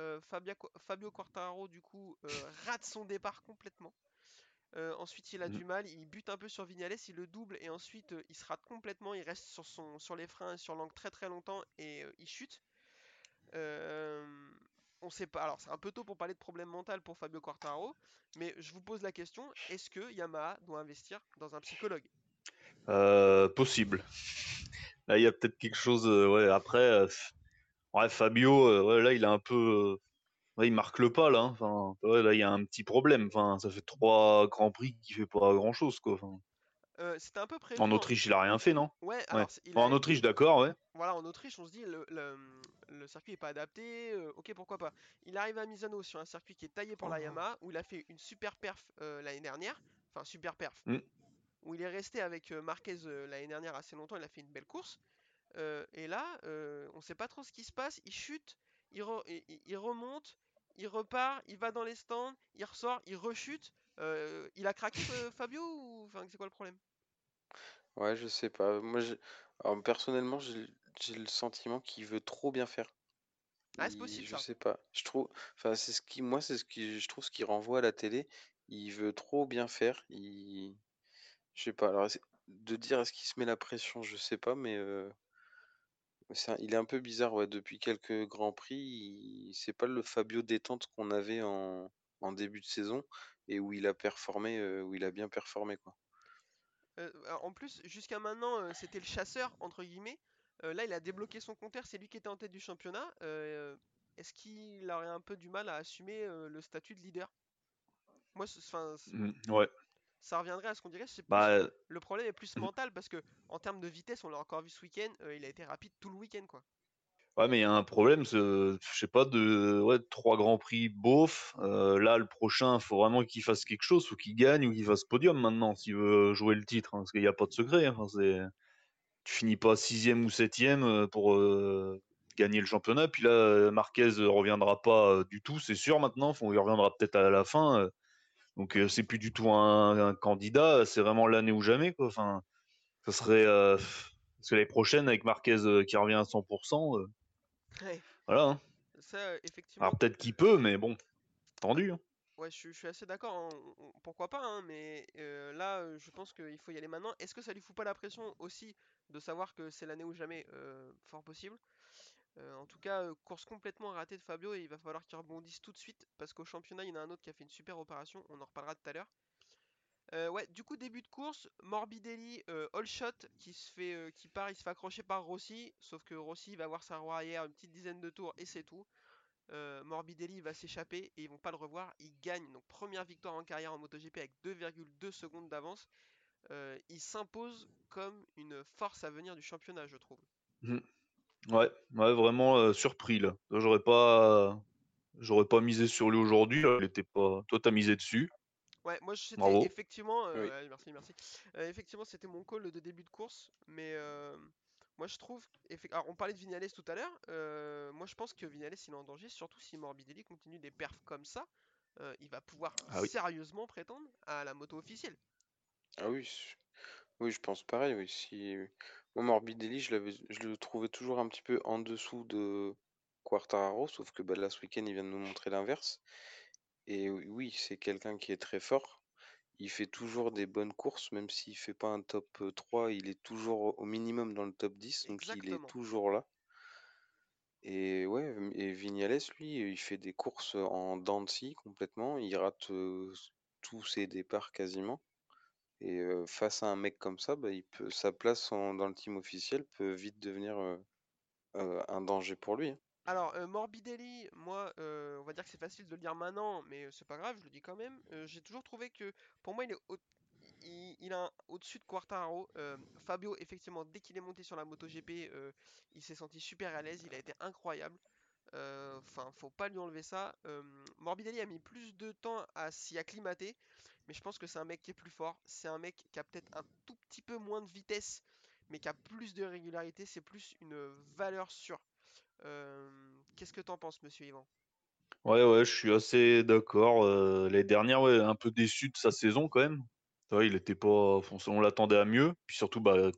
Euh, Fabia- Fabio Quartararo, du coup, euh, rate son départ complètement. Euh, ensuite, il a Mm. du mal, il bute un peu sur Vignales, il le double et ensuite euh, il se rate complètement. Il reste sur, son, sur les freins et sur l'angle très très longtemps et euh, il chute. Euh, on sait pas. Alors, c'est un peu tôt pour parler de problème mental pour Fabio Quartararo, mais je vous pose la question est-ce que Yamaha doit investir dans un psychologue? Euh, possible. Là, il y a peut-être quelque chose. euh, ouais, après, euh, ouais, Fabio, euh, ouais, là, il a un peu. euh, ouais, il marque le pas, là. hein. Enfin, ouais, là, il y a un petit problème. Enfin, ça fait trois grands prix qui fait pas grand-chose, quoi. Enfin, Euh, C'était un peu prévu. en Autriche, il a rien fait, non? Ouais, alors il a- en Autriche, d'accord, ouais. Voilà, en Autriche, on se dit le, le, le circuit est pas adapté, euh, ok pourquoi pas. Il arrive à Misano sur un circuit qui est taillé pour la Yamaha, où il a fait une super perf euh, l'année dernière, enfin super perf, Mm. où il est resté avec Marquez l'année dernière assez longtemps, il a fait une belle course. Euh, et là, euh, on sait pas trop ce qui se passe, il chute, il, re- il- il- il remonte, il repart, il va dans les stands, il ressort, il rechute. Euh, il a craqué Fabio ou enfin c'est quoi le problème? Ouais, je sais pas. Moi, je... Alors, personnellement, j'ai le sentiment qu'il veut trop bien faire. Ah c'est possible Je ça. sais pas. Je trouve. Enfin, c'est ce qui. Moi, c'est ce qui. Je trouve ce qui renvoie à la télé. Il veut trop bien faire. Il. Je sais pas. Alors, de dire est-ce qu'il se met la pression, je sais pas, mais c'est un- il est un peu bizarre. Ouais, depuis quelques grands prix, il... c'est pas le Fabio détente qu'on avait en... en début de saison et où il a performé, euh, où il a bien performé, quoi. Euh, alors, en plus, jusqu'à maintenant, euh, c'était le chasseur, entre guillemets. Euh, là, il a débloqué son compteur, c'est lui qui était en tête du championnat. Euh, Est-ce qu'il aurait un peu du mal à assumer euh, le statut de leader? Moi, ce- 'fin, c- Mm, ouais. Ça reviendrait à ce qu'on dirait. plus- Bah, le problème est plus mental parce que, en termes de vitesse, on l'a encore vu ce week-end, euh, il a été rapide tout le week-end, quoi. ouais, mais il y a un problème, je sais pas, de ouais, trois grands prix beauf. Euh, là, le prochain, faut vraiment qu'il fasse quelque chose, faut qu'il gagne ou qu'il fasse podium maintenant s'il veut jouer le titre, hein, parce qu'il n'y a pas de secret. hein. Tu finis pas sixième ou septième euh, pour euh, gagner le championnat. Puis là, Marquez reviendra pas du tout, c'est sûr maintenant. Enfin, il reviendra peut-être à la fin. Donc euh, c'est plus du tout un, un candidat, c'est vraiment l'année ou jamais. Quoi. Enfin, ça serait euh, parce que l'année prochaine avec Marquez euh, qui revient à 100%, euh, Ouais, voilà. hein. ça, effectivement. Alors peut-être qu'il peut, mais bon, tendu. hein. Ouais, je, suis- je suis assez d'accord, hein, pourquoi pas, hein, mais là, je pense qu'il faut y aller maintenant. Est-ce que ça lui fout pas la pression aussi de savoir que c'est l'année ou jamais Euh, Fort possible? Euh, en tout cas, euh, course complètement ratée de Fabio et il va falloir qu'il rebondisse tout de suite parce qu'au championnat, il y en a un autre qui a fait une super opération, on en reparlera tout à l'heure. Euh, ouais, du coup, début de course, Morbidelli, all shot, qui se fait, qui part, il se fait accrocher par Rossi, sauf que Rossi va avoir sa roue arrière une petite dizaine de tours et c'est tout. Morbidelli va s'échapper et ils vont pas le revoir. Il gagne donc première victoire en carrière en MotoGP avec 2,2 secondes d'avance. Il s'impose comme une force à venir du championnat, je trouve. Ouais, ouais, vraiment euh, surpris là. J'aurais pas, j'aurais pas misé sur lui aujourd'hui. là. Il était pas. Toi, t'as misé dessus. Ouais, moi je- c'était Bravo. effectivement, euh, Oui. ouais, merci, merci. Euh, effectivement, c'était mon call de début de course, mais euh, moi je trouve, effe- alors on parlait de Vignales tout à l'heure, euh, moi je pense que Vignales il est en danger, surtout si Morbidelli continue des perfs comme ça, euh, il va pouvoir Ah oui. sérieusement prétendre à la moto officielle. Ah oui, oui, je pense pareil. Oui, si moi Morbidelli, je l'avais, je le trouvais toujours un petit peu en dessous de Quartararo, sauf que bah, là ce week-end il vient de nous montrer l'inverse. Et oui, oui, c'est quelqu'un qui est très fort. Il fait toujours des bonnes courses, même s'il fait pas un top euh, 3, il est toujours au- minimum dans le top 10, donc il est Exactement. toujours là. Et ouais, et Vignales, lui, il fait des courses en dents de scie complètement. Il rate euh, tous ses départs quasiment. Et face à un mec comme ça, bah, il peut, sa place dans le team officiel peut vite devenir un danger pour lui. hein. Alors, Morbidelli, moi, on va dire que c'est facile de le dire maintenant, mais c'est pas grave, je le dis quand même. J'ai toujours trouvé que, pour moi, il est au-dessus de Quartararo. Euh, Fabio, effectivement, dès qu'il est monté sur la MotoGP, euh, il s'est senti super à l'aise, il a été incroyable. Enfin, faut pas lui enlever ça. Morbidelli a mis plus de temps à s'y acclimater, mais je pense que c'est un mec qui est plus fort. C'est un mec qui a peut-être un tout petit peu moins de vitesse, mais qui a plus de régularité. C'est plus une valeur sûre. Euh, Qu'est-ce que t'en penses, monsieur Yvan? Ouais, ouais, je suis assez d'accord. Euh, l'année dernière, ouais, un peu déçu de sa saison quand même. Il était pas, on l'attendait à mieux. Puis surtout, bah,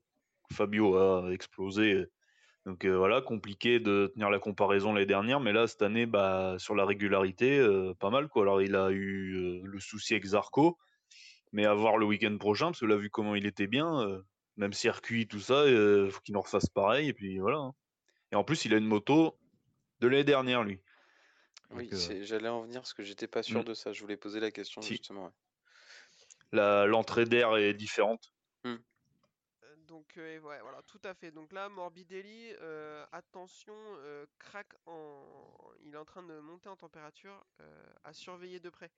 Fabio a explosé. Donc euh, voilà, compliqué de tenir la comparaison l'année dernière. Mais là, cette année, bah, sur la régularité, euh, pas mal quoi. Alors, il a eu euh, le souci avec Zarco, mais à voir le week-end prochain, parce que là, vu comment il était bien, même circuit, tout ça, euh, faut qu'il en refasse pareil. Et puis voilà. hein. Et en plus, il a une moto de l'année dernière, lui. Oui, j'allais en venir parce que j'étais pas sûr mm, de ça. Je voulais poser la question si. justement. ouais. La- l'entrée d'air est différente. Hmm. Donc, euh, et ouais, voilà, tout à fait. Donc là, Morbidelli, euh, attention, euh, craque en... Il est en train de monter en température, euh, à surveiller de près.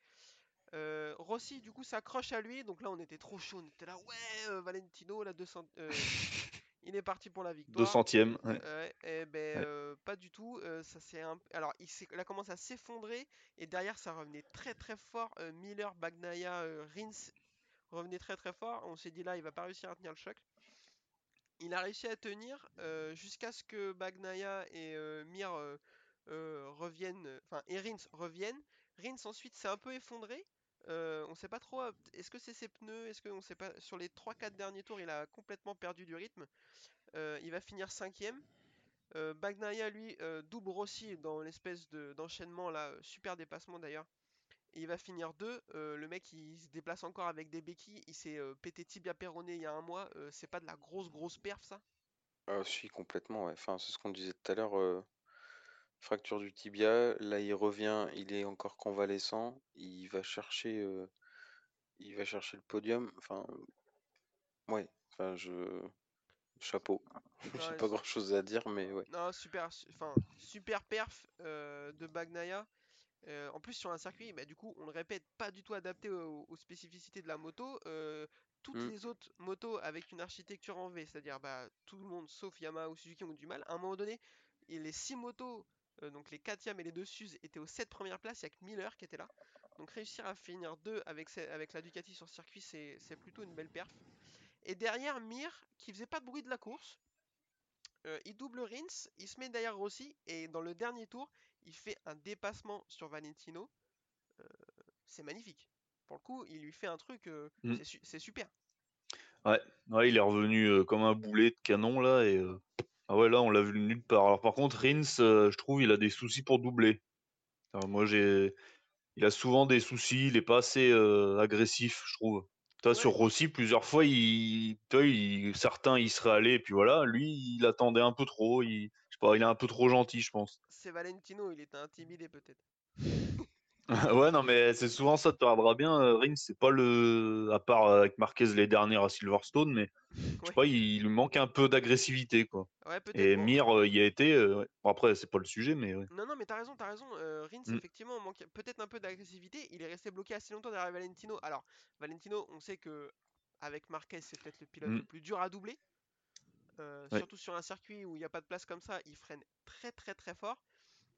Rossi, du coup, s'accroche à lui. Donc là, on était trop chaud. On était là, ouais, Valentino, la 200... euh, il est parti pour la victoire. 200e. Ouais. Ouais, eh ben, Ouais. pas du tout. ça c'est un... Alors, il, il a commencé à s'effondrer et derrière ça revenait très très fort. Miller, Bagnaia, Rins revenait très très fort. On s'est dit là, il va pas réussir à tenir le choc. Il a réussi à tenir euh, jusqu'à ce que Bagnaia et euh, Mir euh, reviennent, enfin, et Rins reviennent. Rins ensuite s'est un peu effondré. On sait pas trop. Est-ce que c'est ses pneus? Est-ce que on sait pas Sur les 3-4 derniers tours, il a complètement perdu du rythme. Il va finir cinquième. Euh, Bagnaia, lui, double Rossi dans l'espèce de- d'enchaînement là, super dépassement d'ailleurs. Et il va finir 2. le mec, il se déplace encore avec des béquilles. Il s'est euh, pété tibia péroné il y a un mois. euh, c'est pas de la grosse, grosse perf ça? Ah, si, complètement. ouais. Enfin, c'est ce qu'on disait tout à l'heure. euh, fracture du tibia. Là, il revient. Il est encore convalescent. Il va chercher. euh, il va chercher le podium. Enfin, ouais. Enfin, je. Chapeau. J'ai Ouais, pas grand chose à dire, mais ouais. Non, super, su- enfin, super perf euh, de Bagnaia. Euh, en plus, sur un circuit, bah, du coup, on le répète, pas du tout adapté aux, aux spécificités de la moto. Euh, toutes Mm. les autres motos avec une architecture en V, c'est-à-dire bah, tout le monde sauf Yamaha ou Suzuki ont du mal. À un moment donné, et les 6 motos, euh, donc les 4 Yam et les 2 Suze, étaient aux 7 premières places. Il n'y a que Miller qui était là. Donc réussir à finir 2 avec, avec la Ducati sur circuit, c'est c'est plutôt une belle perf. Et derrière, Mir, qui faisait pas de bruit de la course, euh, il double Rins, il se met derrière Rossi, et dans le dernier tour, il fait un dépassement sur Valentino. Euh, c'est magnifique. Pour le coup, il lui fait un truc, euh, Mm. c'est su- c'est super. Ouais. ouais, il est revenu euh, comme un boulet de canon là. Et, Ah ouais, là, on l'a vu de nulle part. Alors par contre, Rins, je trouve, il a des soucis pour doubler. Alors, moi, j'ai. Il a souvent des soucis, il est pas assez agressif, je trouve. Sur Rossi, plusieurs fois, il... certains, il serait allé, et puis voilà. Lui, il attendait un peu trop. Il... Je sais pas, il est un peu trop gentil, je pense. c'est Valentino, il était intimidé peut-être. Ouais, non, mais c'est souvent ça, tu regarderas bien. euh, Rins, c'est pas le. À part euh, avec Marquez les dernières à Silverstone, mais je sais Ouais, pas, il lui manque un peu d'agressivité, quoi. ouais peut-être. Et Bon, Mir euh, y a été. euh, ouais. Bon, après, c'est pas le sujet, mais ouais. Non, non, mais t'as raison, t'as raison. Euh, Rins, Mm. effectivement, manquait peut-être un peu d'agressivité. Il est resté bloqué assez longtemps derrière Valentino. Alors, Valentino, on sait que avec Marquez, c'est peut-être le pilote Mm. le plus dur à doubler. Euh, Ouais. Surtout sur un circuit où il n'y a pas de place comme ça, il freine très très très fort.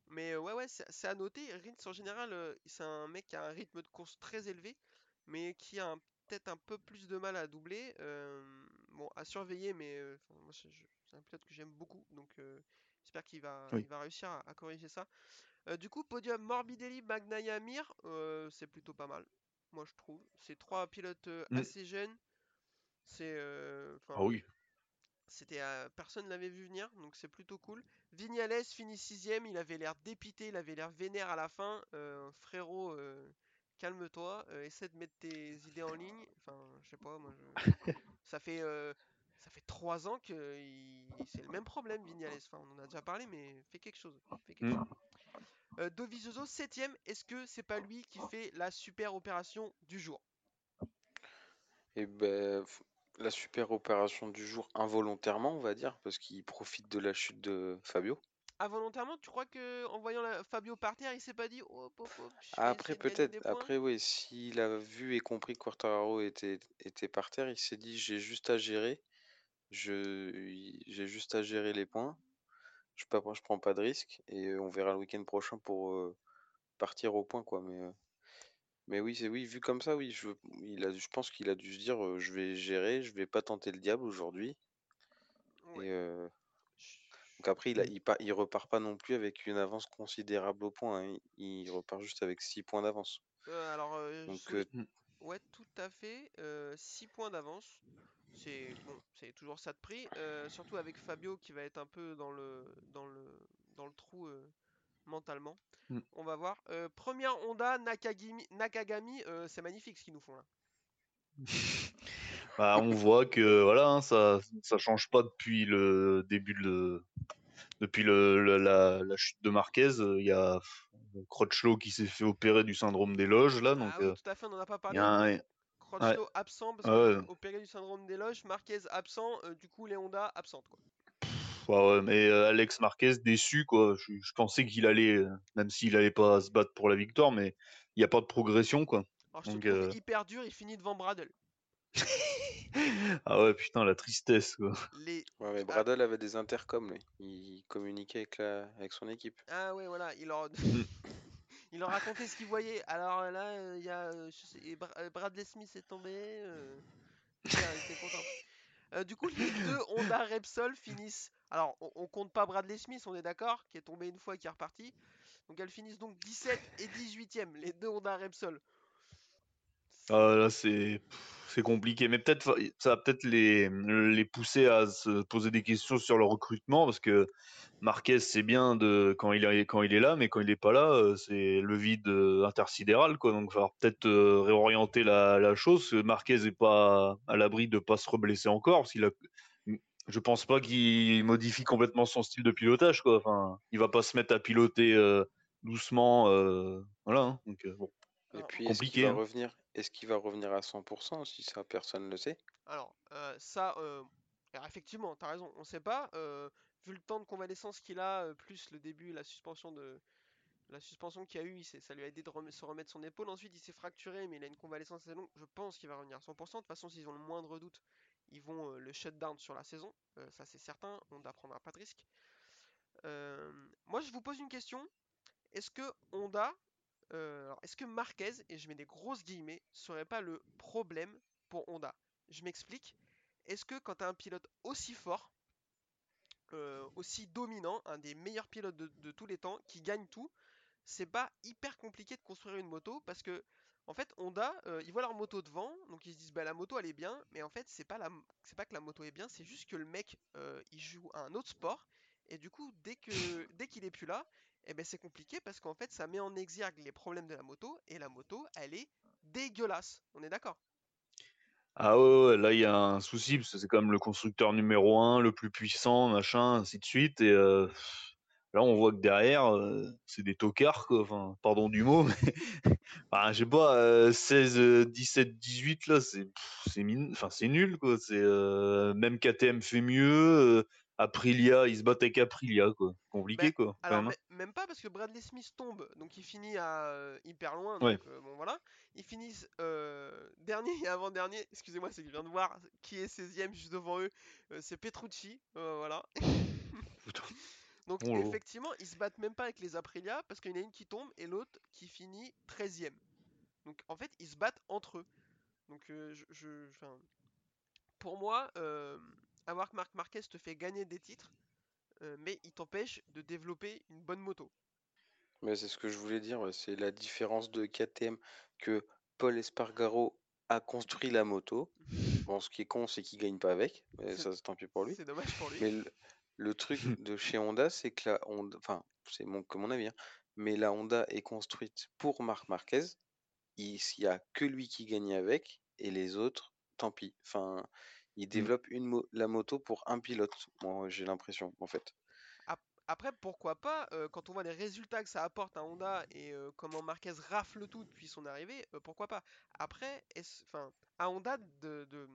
Mais euh, ouais, ouais, c'est à noter. Rins, en général, euh, c'est un mec qui a un rythme de course très élevé, mais qui a peut-être un peu plus de mal à doubler. Euh, bon, à surveiller, mais c'est un pilote que j'aime beaucoup, donc euh, j'espère qu'il va, Oui. il va réussir à, à corriger ça. Du coup, podium Morbidelli, Bagnaia, Mir, c'est plutôt pas mal, moi je trouve. C'est trois pilotes Mm. assez jeunes. C'est, euh, Ah oui. C'était euh, personne l'avait vu venir, donc c'est plutôt cool. Vignales finit sixième, il avait l'air dépité, il avait l'air vénère à la fin. Euh, frérot, euh, calme-toi, euh, essaie de mettre tes idées en ligne. Enfin, je sais pas, moi, je- ça fait euh, ça fait trois ans que il- c'est le même problème, Vignales. Enfin, on en a déjà parlé, mais fais quelque chose. Fais quelque Mm. chose. Euh, Dovizioso, septième. Est-ce que c'est pas lui qui fait la super opération du jour? Et ben, f- la super opération du jour involontairement, on va dire, parce qu'il profite de la chute de Fabio. Involontairement, tu crois que en voyant la- Fabio par terre, il s'est pas dit vais Après, peut-être, après, oui, s'il a vu et compris que Quartararo était, était par terre, il s'est dit, j'ai juste à gérer, je, j'ai juste à gérer les points, je pas, je prends pas de risque, et on verra le week-end prochain pour euh, partir au point, quoi. Mais, euh, mais oui, c'est oui, vu comme ça, oui, je, il a, je pense qu'il a dû se dire, je vais gérer, je vais pas tenter le diable aujourd'hui. Et donc après, il, a, il, pa- il repart pas non plus avec une avance considérable au point, hein, Il, il repart juste avec 6 points d'avance. Alors, Donc, oui, ouais, tout à fait. 6 points d'avance. C'est bon, c'est toujours ça de prix. euh, surtout avec Fabio qui va être un peu dans le dans le dans le trou mentalement. Mm. On va voir. Euh, première Honda Nakagami, Nakagami euh, c'est magnifique ce qu'ils nous font là. Bah, on voit que voilà, hein, ça ça change pas depuis le début de depuis le, le- la, la chute de Marquez. Il y a Crutchlow qui s'est fait opérer du syndrome des loges là, donc ah oui, euh, tout à fait, on n'en a pas parlé. a absent parce Ah que ouais. opéré du syndrome des loges. Marquez absent, euh, du coup les Honda absentes quoi. Ouais, mais euh, Alex Marquez déçu quoi. Je, je pensais qu'il allait, même s'il allait pas se battre pour la victoire, mais il n'y a pas de progression quoi. Alors je Donc, trouve euh, hyper dur, il finit devant Bradle. ah ouais putain la tristesse quoi. Les Ouais, mais Ah. Bradle avait des intercoms, lui. Il communiquait avec, la... avec son équipe. Ah ouais, voilà, il leur, il leur racontait ce qu'il voyait. Alors là, euh, il y a euh, je sais- et Bra- Bradley Smith est tombé. euh, il était content. Euh, du coup, les deux Honda Repsol finissent. Alors, on, on compte pas Bradley Smith, on est d'accord, qui est tombé une fois et qui est reparti. Donc, elles finissent donc 17 et 18ème, les deux Honda Repsol. Ah, là, c'est compliqué, mais peut-être ça va peut-être les, les pousser à se poser des questions sur le recrutement parce que Marquez c'est bien de quand il est quand il est là, mais quand il est pas là, euh, c'est le vide euh, intersidéral quoi. Donc, il va peut-être euh, réorienter la, la chose. Marquez est pas à l'abri de pas se reblesser encore parce je pense pas qu'il modifie complètement son style de pilotage quoi. Enfin, il va pas se mettre à piloter euh, doucement, euh, voilà. hein. Donc euh, bon. Et Alors, puis, est-ce qu'il compliqué, va hein. revenir, est-ce qu'il va revenir à 100% Si ça, personne ne le sait? Alors, euh, ça, euh, alors, effectivement, t'as raison, on sait pas. euh, vu le temps de convalescence qu'il a, plus le début, la suspension de la suspension qu'il a eu, ça lui a aidé de rem- se remettre son épaule. Ensuite, il s'est fracturé, mais il a une convalescence assez longue. Je pense qu'il va revenir à 100%. De toute façon, s'ils ont le moindre doute, ils vont euh, le shutdown sur la saison. Euh, ça, c'est certain. On prendra pas de risque. Euh, moi, je vous pose une question. Est-ce que Honda, est-ce que Marquez, et je mets des grosses guillemets, serait pas le problème pour Honda? Je m'explique. Est-ce que quand tu as un pilote aussi fort, aussi dominant, un des meilleurs pilotes de, de tous les temps, qui gagne tout, c'est pas hyper compliqué de construire une moto? Parce que en fait Honda euh, ils voient leur moto devant donc ils se disent bah la moto elle est bien mais en fait c'est pas la c'est pas que la moto est bien c'est juste que le mec euh, il joue à un autre sport et du coup dès que dès qu'il est plus là et ben c'est compliqué parce qu'en fait ça met en exergue les problèmes de la moto et la moto elle est dégueulasse on est d'accord? Ah ouais, ouais, là il y a un souci parce que c'est quand même le constructeur numéro un, le plus puissant, machin, ainsi de suite. Et euh, là on voit que derrière euh, c'est des tocards quoi. Enfin, pardon du mot, mais enfin, je sais pas, euh, 16, euh, 17, 18 là, c'est c'est min- enfin c'est nul quoi. C'est euh, même KTM fait mieux. euh, Aprilia, ils se battent avec Aprilia quoi. Compliqué Ben, quoi. Alors même, hein. mê- même pas parce que Bradley Smith tombe, donc il finit à euh, hyper loin, Ouais. donc euh, bon voilà. Ils finissent euh, dernier et avant-dernier, excusez-moi, c'est que je viens de voir qui est 16ème juste devant eux, c'est Petrucci, voilà. Putain. Donc Oh effectivement, ils se battent même pas avec les Aprilia parce qu'il y en a une qui tombe et l'autre qui finit 13ème. Donc en fait, ils se battent entre eux. Donc euh, je, je- enfin, pour moi, euh, avoir que Marc Marquez te fait gagner des titres, euh, mais il t'empêche de développer une bonne moto. Mais c'est ce que je voulais dire, c'est la différence de KTM que Paul Espargaro a construit la moto. Bon, ce qui est con, c'est qu'il gagne pas avec, mais ça, c'est tant pis pour lui. C'est dommage pour lui. Mais le, le truc de chez Honda, c'est que la Honda, enfin, c'est mon, que mon avis, hein, mais la Honda est construite pour Marc Marquez. Il n'y a que lui qui gagne avec, et les autres, tant pis. Enfin, il développe une mo- la moto pour un pilote. Moi, j'ai l'impression, en fait. Après, pourquoi pas, euh, quand on voit les résultats que ça apporte à Honda et euh, comment Marquez rafle tout depuis son arrivée, euh, pourquoi pas. Après, est-ce- à Honda de, de-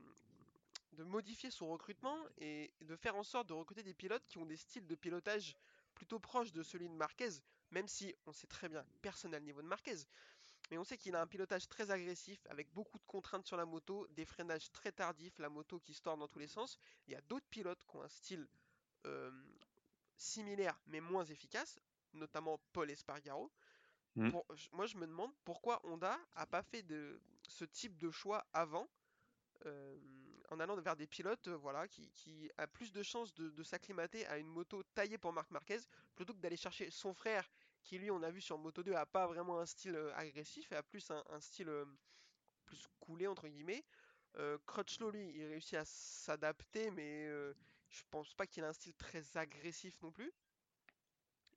de modifier son recrutement et de faire en sorte de recruter des pilotes qui ont des styles de pilotage plutôt proches de celui de Marquez, même si on sait très bien, personne n'a le niveau de Marquez, mais on sait qu'il a un pilotage très agressif avec beaucoup de contraintes sur la moto, des freinages très tardifs, la moto qui se tord dans tous les sens. Il y a d'autres pilotes qui ont un style euh, similaire mais moins efficace, notamment Paul Espargaro. Mm. Pour- je- moi, je me demande pourquoi Honda a pas fait de ce type de choix avant, euh, en allant vers des pilotes, euh, voilà, qui, a plus de chances de, s'acclimater à une moto taillée pour Marc Marquez, plutôt que d'aller chercher son frère, qui lui, on a vu sur Moto 2, a pas vraiment un style euh, agressif, et a plus un, style euh, plus coulé entre guillemets. Crutchlow, lui, il réussit à s'adapter, mais je pense pas qu'il a un style très agressif non plus.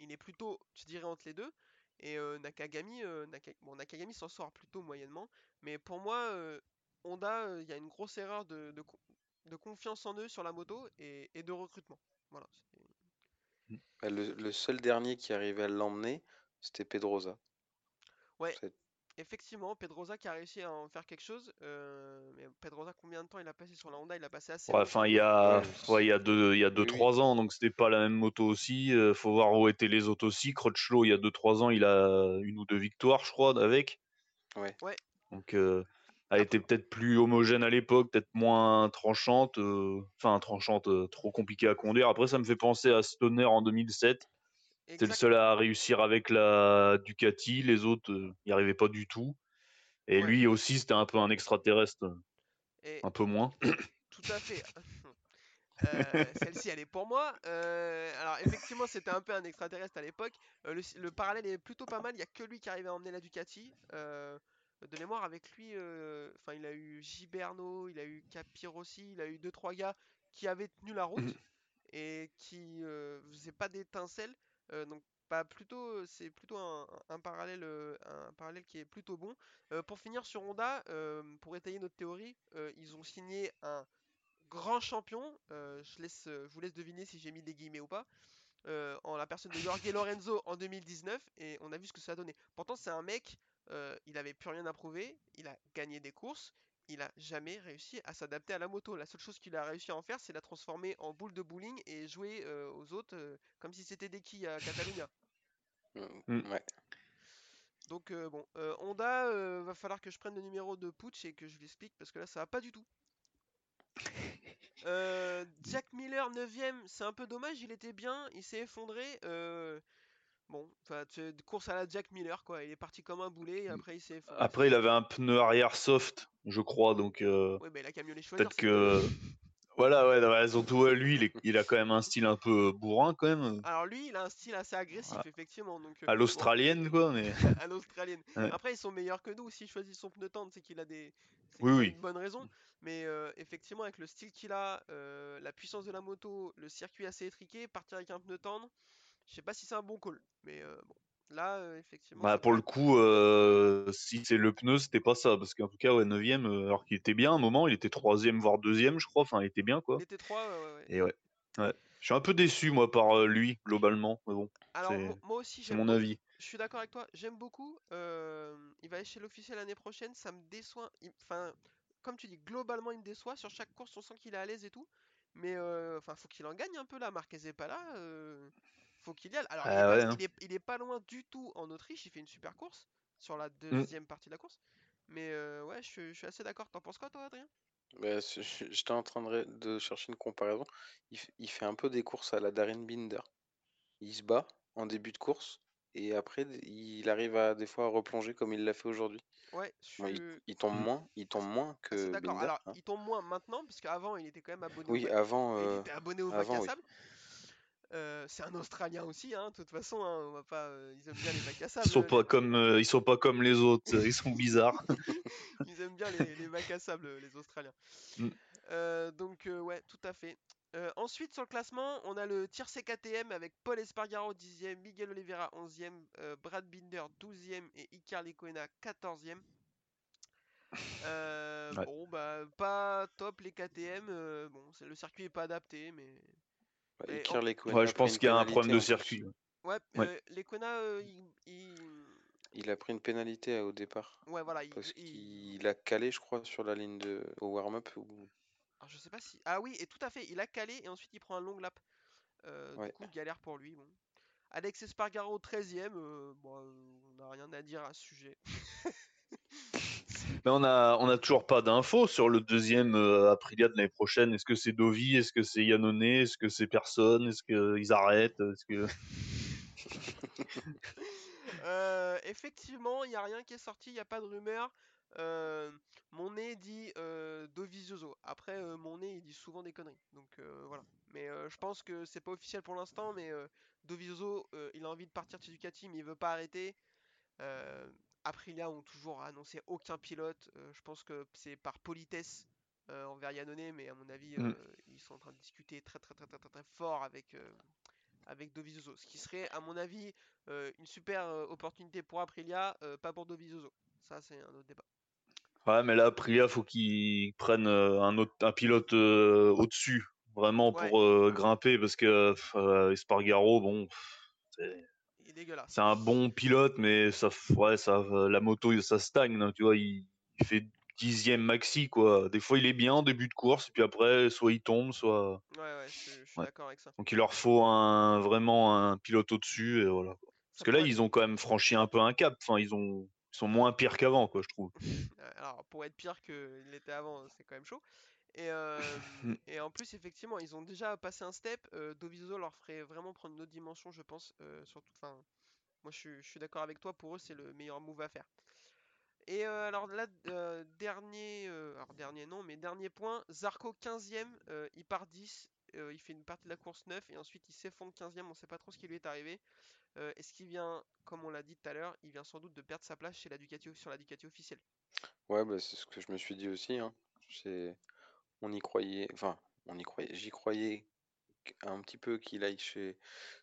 Il est plutôt, je dirais, entre les deux. Et Nakagami, Naka- bon, Nakagami s'en sort plutôt moyennement. Mais pour moi, Honda, euh, il y a une grosse erreur de, de co- de confiance en eux sur la moto et, et de recrutement. Voilà. Bah, Le, le seul dernier qui arrivait à l'emmener, c'était Pedrosa. Ouais, effectivement, Pedrosa qui a réussi à en faire quelque chose. euh, mais Pedrosa, combien de temps il a passé sur la Honda? Il a passé assez Ouais, enfin, il y a, Ouais, ouais, il y a deux, il y a deux, Oui, oui. trois ans, donc c'était pas la même moto aussi. euh, faut voir où étaient les autres aussi. Crutchlow, il y a deux, trois ans, il a une ou deux victoires, je crois, avec. Ouais. Ouais. Donc, euh, elle était peut-être plus homogène à l'époque, peut-être moins tranchante. euh, Enfin, tranchante, euh, trop compliquée à conduire. Après, ça me fait penser à Stoner en 2007. C'était le seul à réussir avec la Ducati. Les autres n'y arrivaient pas du tout. Et Ouais. lui aussi, c'était un peu un extraterrestre, Et un peu moins. Tout à fait. Euh, Celle-ci, elle est pour moi. Euh, alors, effectivement, c'était un peu un extraterrestre à l'époque. Euh, le, le parallèle est plutôt pas mal. Il n'y a que lui qui arrive à emmener la Ducati. De mémoire, avec lui, euh, enfin, il a eu Giberno, il a eu Capirossi, il a eu 2-3 gars qui avaient tenu la route et qui euh, faisaient pas d'étincelles. Euh, donc, bah, plutôt, c'est plutôt un, un parallèle, un parallèle qui est plutôt bon. Euh, pour finir sur Honda, euh, pour étayer notre théorie, euh, ils ont signé un grand champion. je, laisse, je vous laisse deviner si j'ai mis des guillemets ou pas. en la personne de Jorge Lorenzo en 2019 et on a vu ce que ça a donné. Pourtant, c'est un mec, euh, il avait plus rien à prouver, il a gagné des courses, il a jamais réussi à s'adapter à la moto. La seule chose qu'il a réussi à en faire, c'est la transformer en boule de bowling et jouer euh, aux autres euh, comme si c'était des quilles à Catalunya. Mm, Mm. Ouais. Donc euh, bon, euh, Honda, euh, va falloir que je prenne le numéro de Putsch et que je l'explique parce que là ça va pas du tout. Euh, Jack Miller 9ème, c'est un peu dommage, il était bien, il s'est effondré. Bon, enfin, course à la Jack Miller quoi, il est parti comme un boulet et après il s'est. Après, il avait un pneu arrière soft, je crois, donc euh, Ouais, mais il a qu'à mieux les choisir. peut-être que. Voilà, ouais, non, surtout lui, il, est- il a quand même un style un peu bourrin, quand même. Alors lui, il a un style assez agressif, Ouais. effectivement. Donc, euh, À bon, l'australienne, quoi, mais. à l'australienne. Ouais. Après, ils sont meilleurs que nous. S'il choisit son pneu tendre, c'est qu'il a des, Oui, oui. une bonne raison. Mais euh, effectivement, avec le style qu'il a, euh, la puissance de la moto, le circuit assez étriqué, partir avec un pneu tendre, je sais pas si c'est un bon call. Mais euh, bon, là, euh, effectivement. Bah, pour le coup, euh, si c'est le pneu, c'était pas ça. Parce qu'en tout cas, ouais, 9ème, euh, alors qu'il était bien à un moment, il était 3ème, voire 2ème, je crois. Enfin, il était bien, quoi. Il était 3, ouais, ouais. Et ouais. ouais. Je suis un peu déçu, moi, par lui, globalement. Mais bon, Alors, moi aussi, c'est j'aime mon avis. Je suis d'accord avec toi, j'aime beaucoup. euh, il va aller chez l'officiel l'année prochaine, ça me déçoit. il- Enfin, comme tu dis, globalement, il me déçoit. Sur chaque course, on sent qu'il est à l'aise et tout. Mais euh, enfin, faut qu'il en gagne un peu là. Marquez est pas là. Faut qu'il y aille. Alors, il, est Ah ouais, hein. il, est, il est pas loin du tout en Autriche. Il fait une super course sur la Mm. deuxième partie de la course. Mais euh, ouais, je, suis- je suis assez d'accord. T'en penses quoi, toi, Adrien? Bah, J'étais en train de, chercher une comparaison. Il, fait un peu des courses à la Darren Binder. Il se bat en début de course et après il arrive à des fois à replonger comme il l'a fait aujourd'hui. Ouais, je Bon, suis il, il tombe Mm. moins, il tombe moins que d'accord. Alors, hein. il tombe moins maintenant, parce qu'avant, il était quand même abonné au Oui, bac- avant, il euh, était abonné au bac oui. Euh, c'est un Australien aussi, hein, de toute façon, hein, on va pas, euh, ils aiment bien les bacs à sable. Ils sont pas comme, euh, ils sont pas comme les autres. Ils sont bizarres. ils aiment bien les, les bacs à sable, les Australiens. Mm. Euh, donc ouais, tout à fait. Ensuite sur le classement, on a le tir CKTM avec Paul Espargaro 10e, Miguel Oliveira 11e, euh, Brad Binder 12e et Icar Lecuona 14e. Euh, Ouais. Bon, bah, pas top les KTM. bon, le circuit est pas adapté, mais. Et en- Ouais, je pense qu'il y a un problème de plus. circuit. Ouais, Ouais. euh, euh, il, il- Il a pris une pénalité euh, au départ. Ouais, voilà. Il, Parce il- qu'il a calé, je crois, sur la ligne de au warm-up. Ou... alors, je sais pas si. Ah oui, et tout à fait. Il a calé et ensuite il prend un long lap. Euh, Ouais. Du coup, galère pour lui. Bon. Alex Espargaro 13ème. euh, bon, on n'a rien à dire à ce sujet. Mais on a, on a toujours pas d'infos sur le deuxième euh, Aprilia de l'année prochaine. Est-ce que c'est Dovi? Est-ce que c'est Yannone? Est-ce que c'est personne? Est-ce qu'ils arrêtent? Euh, effectivement, il n'y a rien qui est sorti, il n'y a pas de rumeur. Euh, mon nez dit euh. Après, mon nez, il dit souvent des conneries. Donc voilà. Mais je pense que c'est pas officiel pour l'instant. Mais Dovizioso, il a envie de partir de Ducati, mais il veut pas arrêter. Aprilia ont toujours annoncé aucun pilote. Euh, je pense que c'est par politesse euh, envers Yannone, mais à mon avis, Mm. euh, ils sont en train de discuter très très très très très, très fort avec, avec Dovizioso. Ce qui serait, à mon avis, une super opportunité pour Aprilia, pas pour Dovizioso. Ça, c'est un autre débat. Ouais, mais là, Aprilia, faut qu'ils prennent un, autre, un pilote au-dessus, vraiment Ouais. pour grimper, parce que Espargaro, bon, c'est. C'est un bon pilote, mais ça, ouais, ça, la moto, ça stagne, hein, tu vois, il, il fait dixième maxi, quoi. Des fois, il est bien en début de course, et puis après, soit il tombe, soit... Ouais, ouais, je, je suis Ouais. d'accord avec ça. Donc il leur faut un, vraiment un pilote au-dessus, et voilà. Parce Ça que là, ils ont quand même franchi un peu un cap, enfin, ils, ont, ils sont moins pires qu'avant, quoi, je trouve. Alors, pour être pire qu'il l'était avant, c'est quand même chaud. Et, euh, et en plus, effectivement, ils ont déjà passé un step. Euh, Dovizioso leur ferait vraiment prendre une autre dimension, je pense. euh, surtout, enfin, moi, je suis, je suis d'accord avec toi. Pour eux, c'est le meilleur move à faire. Et euh, alors là, euh, dernier, euh, alors dernier non, mais dernier point, Zarco 15ème, euh, il part 10, euh, il fait une partie de la course 9 et ensuite il s'effondre 15ème, on sait pas trop ce qui lui est arrivé. Euh, Est-ce qu'il vient, comme on l'a dit tout à l'heure, il vient sans doute de perdre sa place chez la Ducati, sur la Ducati officielle? Ouais, bah, c'est ce que je me suis dit aussi. Hein. C'est... On y croyait, enfin, on y croyait, j'y croyais un petit peu qu'il aille chez,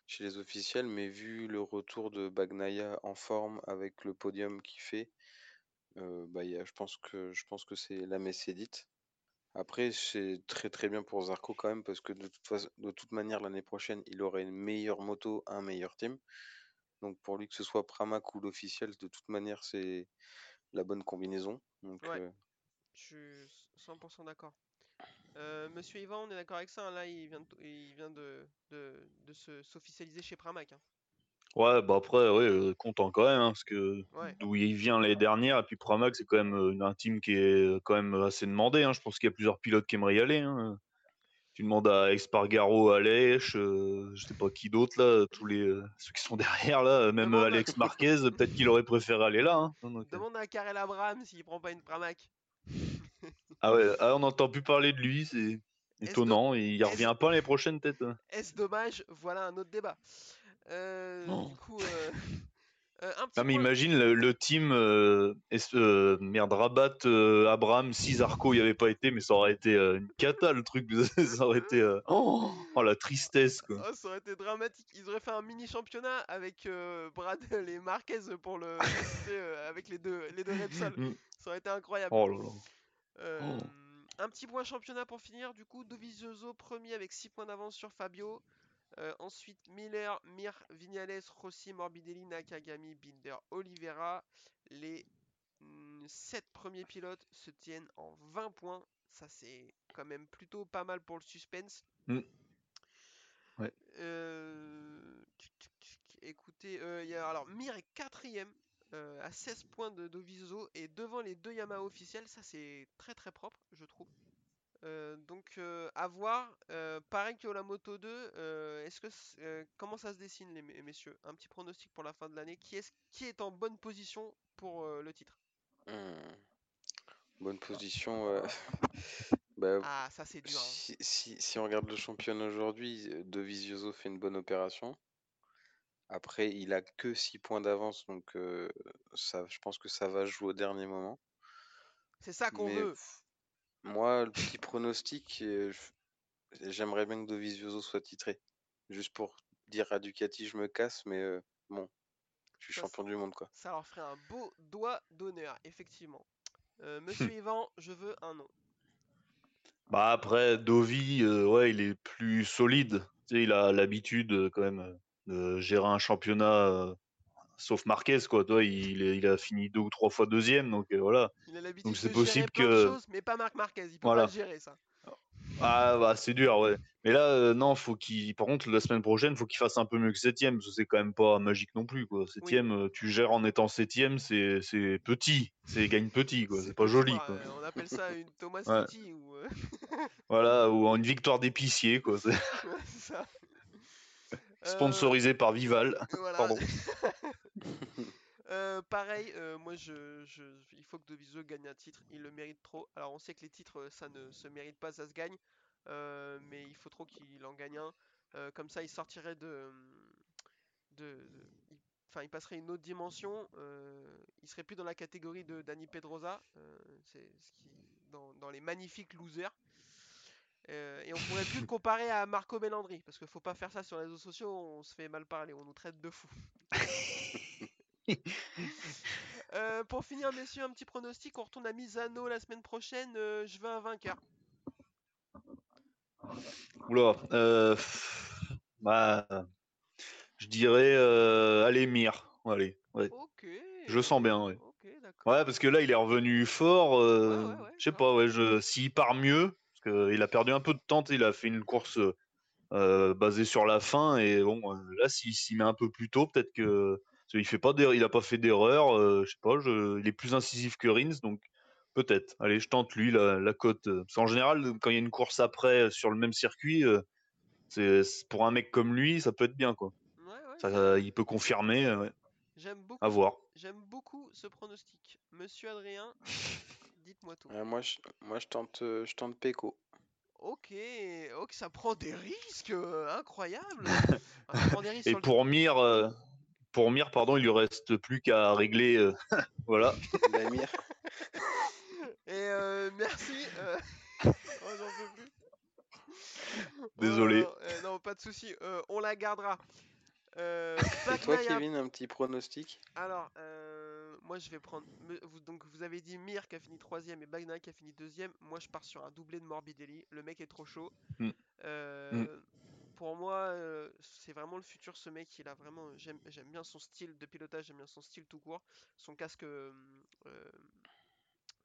chez les officiels, mais vu le retour de Bagnaia en forme avec le podium qu'il fait, euh, bah, il y a- je pense que, je pense que c'est la messe est dite. Après, c'est très très bien pour Zarco quand même, parce que de toute façon, de toute manière, l'année prochaine, il aurait une meilleure moto, un meilleur team. Donc pour lui, que ce soit Pramac ou l'officiel, de toute manière, c'est la bonne combinaison. Donc, Ouais. euh, Je suis 100% d'accord. Euh, Monsieur Ivan, on est d'accord avec ça, hein, là il vient de, il vient de, de, de se s'officialiser chez Pramac. hein. Ouais, bah après, ouais, euh, content quand même, hein, parce que Ouais. d'où il vient l'année dernière, et puis Pramac, c'est quand même euh, un team qui est quand même assez demandé. hein. Je pense qu'il y a plusieurs pilotes qui aimeraient y aller. hein. Tu demandes à Espargaro, Aleix, euh, je sais pas qui d'autre là, tous les euh, ceux qui sont derrière là, même Demande à- Alex Marquez, peut-être qu'il aurait préféré aller là. Donc, Demande à Karel Abraham s'il prend pas une Pramac. Ah ouais, ah, on n'entend plus parler de lui, c'est étonnant. Il est-ce- revient pas l'année prochaine peut-être. hein. Est-ce dommage? Voilà un autre débat. Euh, Oh. Du coup, euh, euh, un petit Non mais point- imagine le, le team euh, merde Rabat, Abraham, si Zarco y avait pas été, mais ça aurait été une cata le truc, ça aurait été oh, oh, la tristesse quoi. Oh, ça aurait été dramatique. Ils auraient fait un mini championnat avec Bradel et Marquez pour le avec les deux les deux Repsol. Mm. Ça aurait été incroyable. Oh là là. Euh, Un petit point championnat pour finir. Du coup, Dovizioso premier avec 6 points d'avance sur Fabio. Euh, ensuite, Miller, Mir, Vignales, Rossi, Morbidelli, Nakagami, Binder, Oliveira. Les 7 premiers pilotes se tiennent en 20 points. Ça, c'est quand même plutôt pas mal pour le suspense. Mm. Ouais. Euh. Écoutez, euh, il y a, alors Mir est quatrième euh, à 16 points de Dovizioso et devant les deux Yamaha officiels, ça c'est très très propre, je trouve. Euh, donc euh, à voir. Euh, pareil que la Moto 2, euh, est-ce que euh, comment ça se dessine les me- messieurs? Un petit pronostic pour la fin de l'année. Qui est qui est en bonne position pour euh, le titre? Hmm, bonne position. euh, bah, Ah, ça c'est dur. hein. si, si, si on regarde le championnat aujourd'hui, Dovizioso fait une bonne opération. Après, il a que 6 points d'avance, donc euh, ça, je pense que ça va jouer au dernier moment. C'est ça qu'on Mais veut. moi, le petit pronostic, euh, j'aimerais bien que Dovizioso soit titré. Juste pour dire à Ducati, je me casse, mais euh, bon, je suis Ça, champion du monde, quoi. Ça leur ferait un beau doigt d'honneur, effectivement. Euh, Monsieur Yvan, je veux un nom. Bah après, Dovi, euh, ouais, il est plus solide. Tu sais, il a l'habitude quand même euh, gérer un championnat, sauf Marquez, quoi. Toi, il, il a fini deux ou trois fois deuxième, donc euh, voilà. Il a Donc c'est possible de que- choses, mais pas Marc Marquez. Il peut Voilà. pas gérer, ça. Ah bah c'est dur, ouais. Mais là, euh, non, faut qu'il. Par contre, la semaine prochaine, faut qu'il fasse un peu mieux que septième, parce que c'est quand même pas magique non plus, quoi. Septième, euh, tu gères en étant septième, c'est c'est petit, c'est gagne petit, quoi. C'est pas joli, quoi. On appelle ça une Thomas Ouais. Ou. Voilà, ou en une victoire d'épicier, quoi. c'est ouais, c'est ça. Euh, Sponsorisé par Vival. voilà. Pardon. Euh, pareil, euh, moi je, je- il faut que Deviso gagne un titre, il le mérite trop. Alors on sait que les titres euh, ça ne se mérite pas, ça se gagne, euh, mais il faut trop qu'il en gagne un. Euh, comme ça il sortirait de, de, de- il- enfin il passerait une autre dimension. euh, il serait plus dans la catégorie de Dani Pedrosa, euh, c'est ce qui dans, dans les magnifiques losers. Euh, et on pourrait plus le comparer à Marco Bellandri, parce qu'il faut pas faire ça sur les réseaux sociaux, on se fait mal parler, on nous traite de fous. Euh, pour finir, messieurs, un petit pronostic. On retourne à Misano la semaine prochaine. euh, je veux un vainqueur. Oula, euh, bah, je dirais, euh, allez, Mir. Allez, ouais. Ok. Je le sens bien, ouais. Ok, d'accord. Ouais, parce que là, il est revenu fort. euh, Ouais, ouais, ouais, je sais pas, ouais, je, s'il part mieux, qu'il a perdu un peu de temps, il a fait une course euh, basée sur la fin, et bon, euh, là, s'il s'y met un peu plus tôt, peut-être que. qu'il fait pas d'erreur- il a pas fait d'erreur, euh, je sais pas, je, il est plus incisif que Rins, donc peut-être. Allez, je tente lui la, la cote. Parce qu'en général, quand il y a une course après sur le même circuit, euh, c'est pour un mec comme lui, ça peut être bien, quoi. Ouais, ouais, Ça, il peut confirmer, ouais, J'aime beaucoup. à voir. J'aime beaucoup ce pronostic. Monsieur Adrien, dites-moi tout. Euh, moi, je, moi, je tente, euh, je tente Peko. Ok, ok, ça prend des risques euh, incroyables. Ah, ça prend des risques Et sur le- pour Mir, euh, pour Mir, pardon, il lui reste plus qu'à régler, euh, voilà. La mire. Et euh, merci. euh, oh, j'en peux plus. Désolé. Oh, euh, non, pas de souci. euh, on la gardera. Euh, Et toi, Bagnaia- Kevin, un petit pronostic? Alors, euh, moi je vais prendre. vous- donc vous avez dit Mir qui a fini troisième et Bagnaia qui a fini deuxième. Moi je pars sur un doublé de Morbidelli. Le mec est trop chaud. Mm. Euh, Pour moi, euh, c'est vraiment le futur. Ce mec, il a vraiment. J'aime bien son style de pilotage. J'aime bien son style tout court. Son casque euh,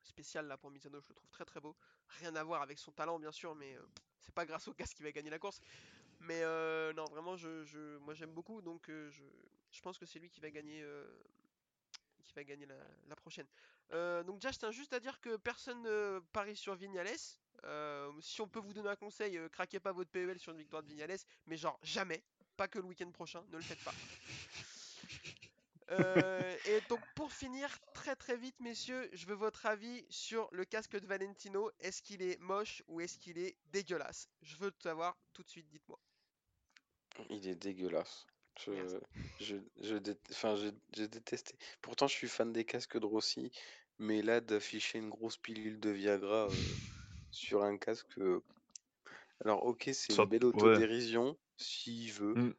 spécial là pour Misano, je le trouve très très beau. Rien à voir avec son talent bien sûr, mais euh, c'est pas grâce au casque qu'il va gagner la course. Mais euh, non, vraiment, je, je- moi j'aime beaucoup, donc euh, je, je pense que c'est lui qui va gagner, gagner la, prochaine. Euh, donc déjà, je tiens juste à dire que personne ne parie sur Vignales. Euh, si on peut vous donner un conseil, euh, craquez pas votre PEL sur une victoire de Vignales, mais genre jamais, pas que le week-end prochain, ne le faites pas. Et donc pour finir, très très vite messieurs, je veux votre avis sur le casque de Valentino. Est-ce qu'il est moche ou est-ce qu'il est dégueulasse? Je veux savoir tout de suite, dites-moi. Il est dégueulasse. Je, je, je, dé- enfin, j'ai j'ai détesté. Pourtant, je suis fan des casques de Rossi, mais là, d'afficher une grosse pilule de Viagra euh, sur un casque. euh, Alors, ok, c'est Ça- une belle ouais. autodérision, s'il veut. Mm.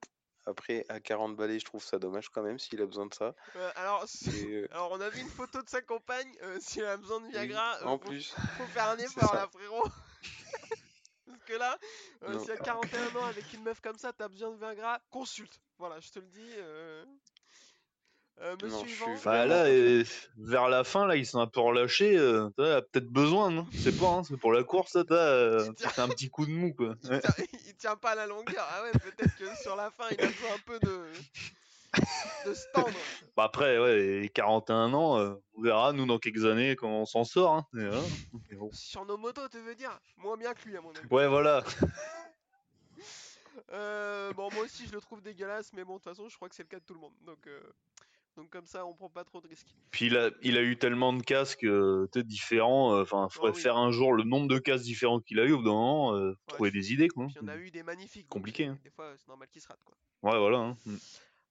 Après, à 40 balais, je trouve ça dommage quand même, s'il a besoin de ça. Euh, alors, euh, alors, on a vu une photo de sa compagne. euh, S'il a besoin de oui, Viagra, euh, en faut, plus, faut faire un c'est effort ça. là, frérot. Que là, euh, si à 41 ans avec une meuf comme ça, t'as besoin de Viagra, consulte. Voilà, je te le dis. euh. Euh, monsieur Non, je suis Yvan, vraiment- Bah là, euh, vers la fin, là, il s'est un peu relâché. Euh, t'as a peut-être besoin, non? Je sais pas, hein, c'est pour la course, ça, t'as euh, tient- un petit coup de mou, quoi. il Ouais. tient, il tient pas à la longueur. Ah ouais, peut-être que sur la fin, il a besoin un peu de, de se tendre. Bah après, ouais, et 41 ans, euh, on verra, nous, dans quelques années, comment on s'en sort. Hein. Mais bon. Sur nos motos, tu veux dire? Moins bien que lui, à mon avis. Ouais, voilà. Euh, bon, moi aussi, je le trouve dégueulasse, mais bon, de toute façon, je crois que c'est le cas de tout le monde. Donc, euh, donc comme ça, on prend pas trop de risques. Puis il a, il a eu tellement de casques euh, différents. euh, Enfin, il faudrait Ah oui. faire un jour le nombre de casques différents qu'il a eu. Au bout d'un moment, euh, trouver des idées, quoi. Puis on a eu des magnifiques. donc, Compliqué, euh, hein. Des fois, c'est normal qu'ils se ratent, quoi. Ouais, voilà. hein.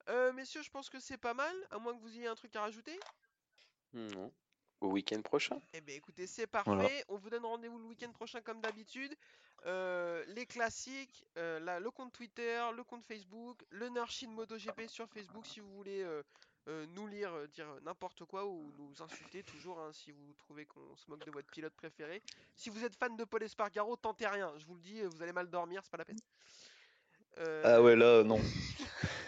Euh, messieurs, je pense que c'est pas mal, à moins que vous ayez un truc à rajouter. non. Au week-end prochain. Eh bien, écoutez, c'est parfait. Voilà. On vous donne rendez-vous le week-end prochain, comme d'habitude. Euh, les classiques, euh, là, le compte Twitter, le compte Facebook, le Nurshin MotoGP sur Facebook, si vous voulez euh, euh, nous lire, euh, dire n'importe quoi ou nous insulter toujours hein, si vous trouvez qu'on se moque de votre pilote préféré. Si vous êtes fan de Paul Espargaro, tentez rien. Je vous le dis, vous allez mal dormir, c'est pas la peine. Euh, Ah ouais, là, non.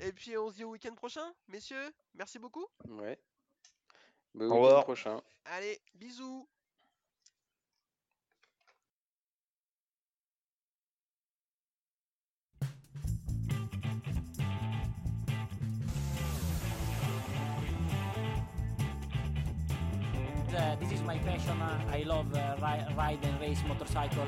Et puis on se dit au week-end prochain, messieurs. Merci beaucoup. Ouais. Bah, Au week-end revoir. prochain. Allez, bisous. Uh, this is my passion. uh, I love uh, ri- ride and race motorcycle.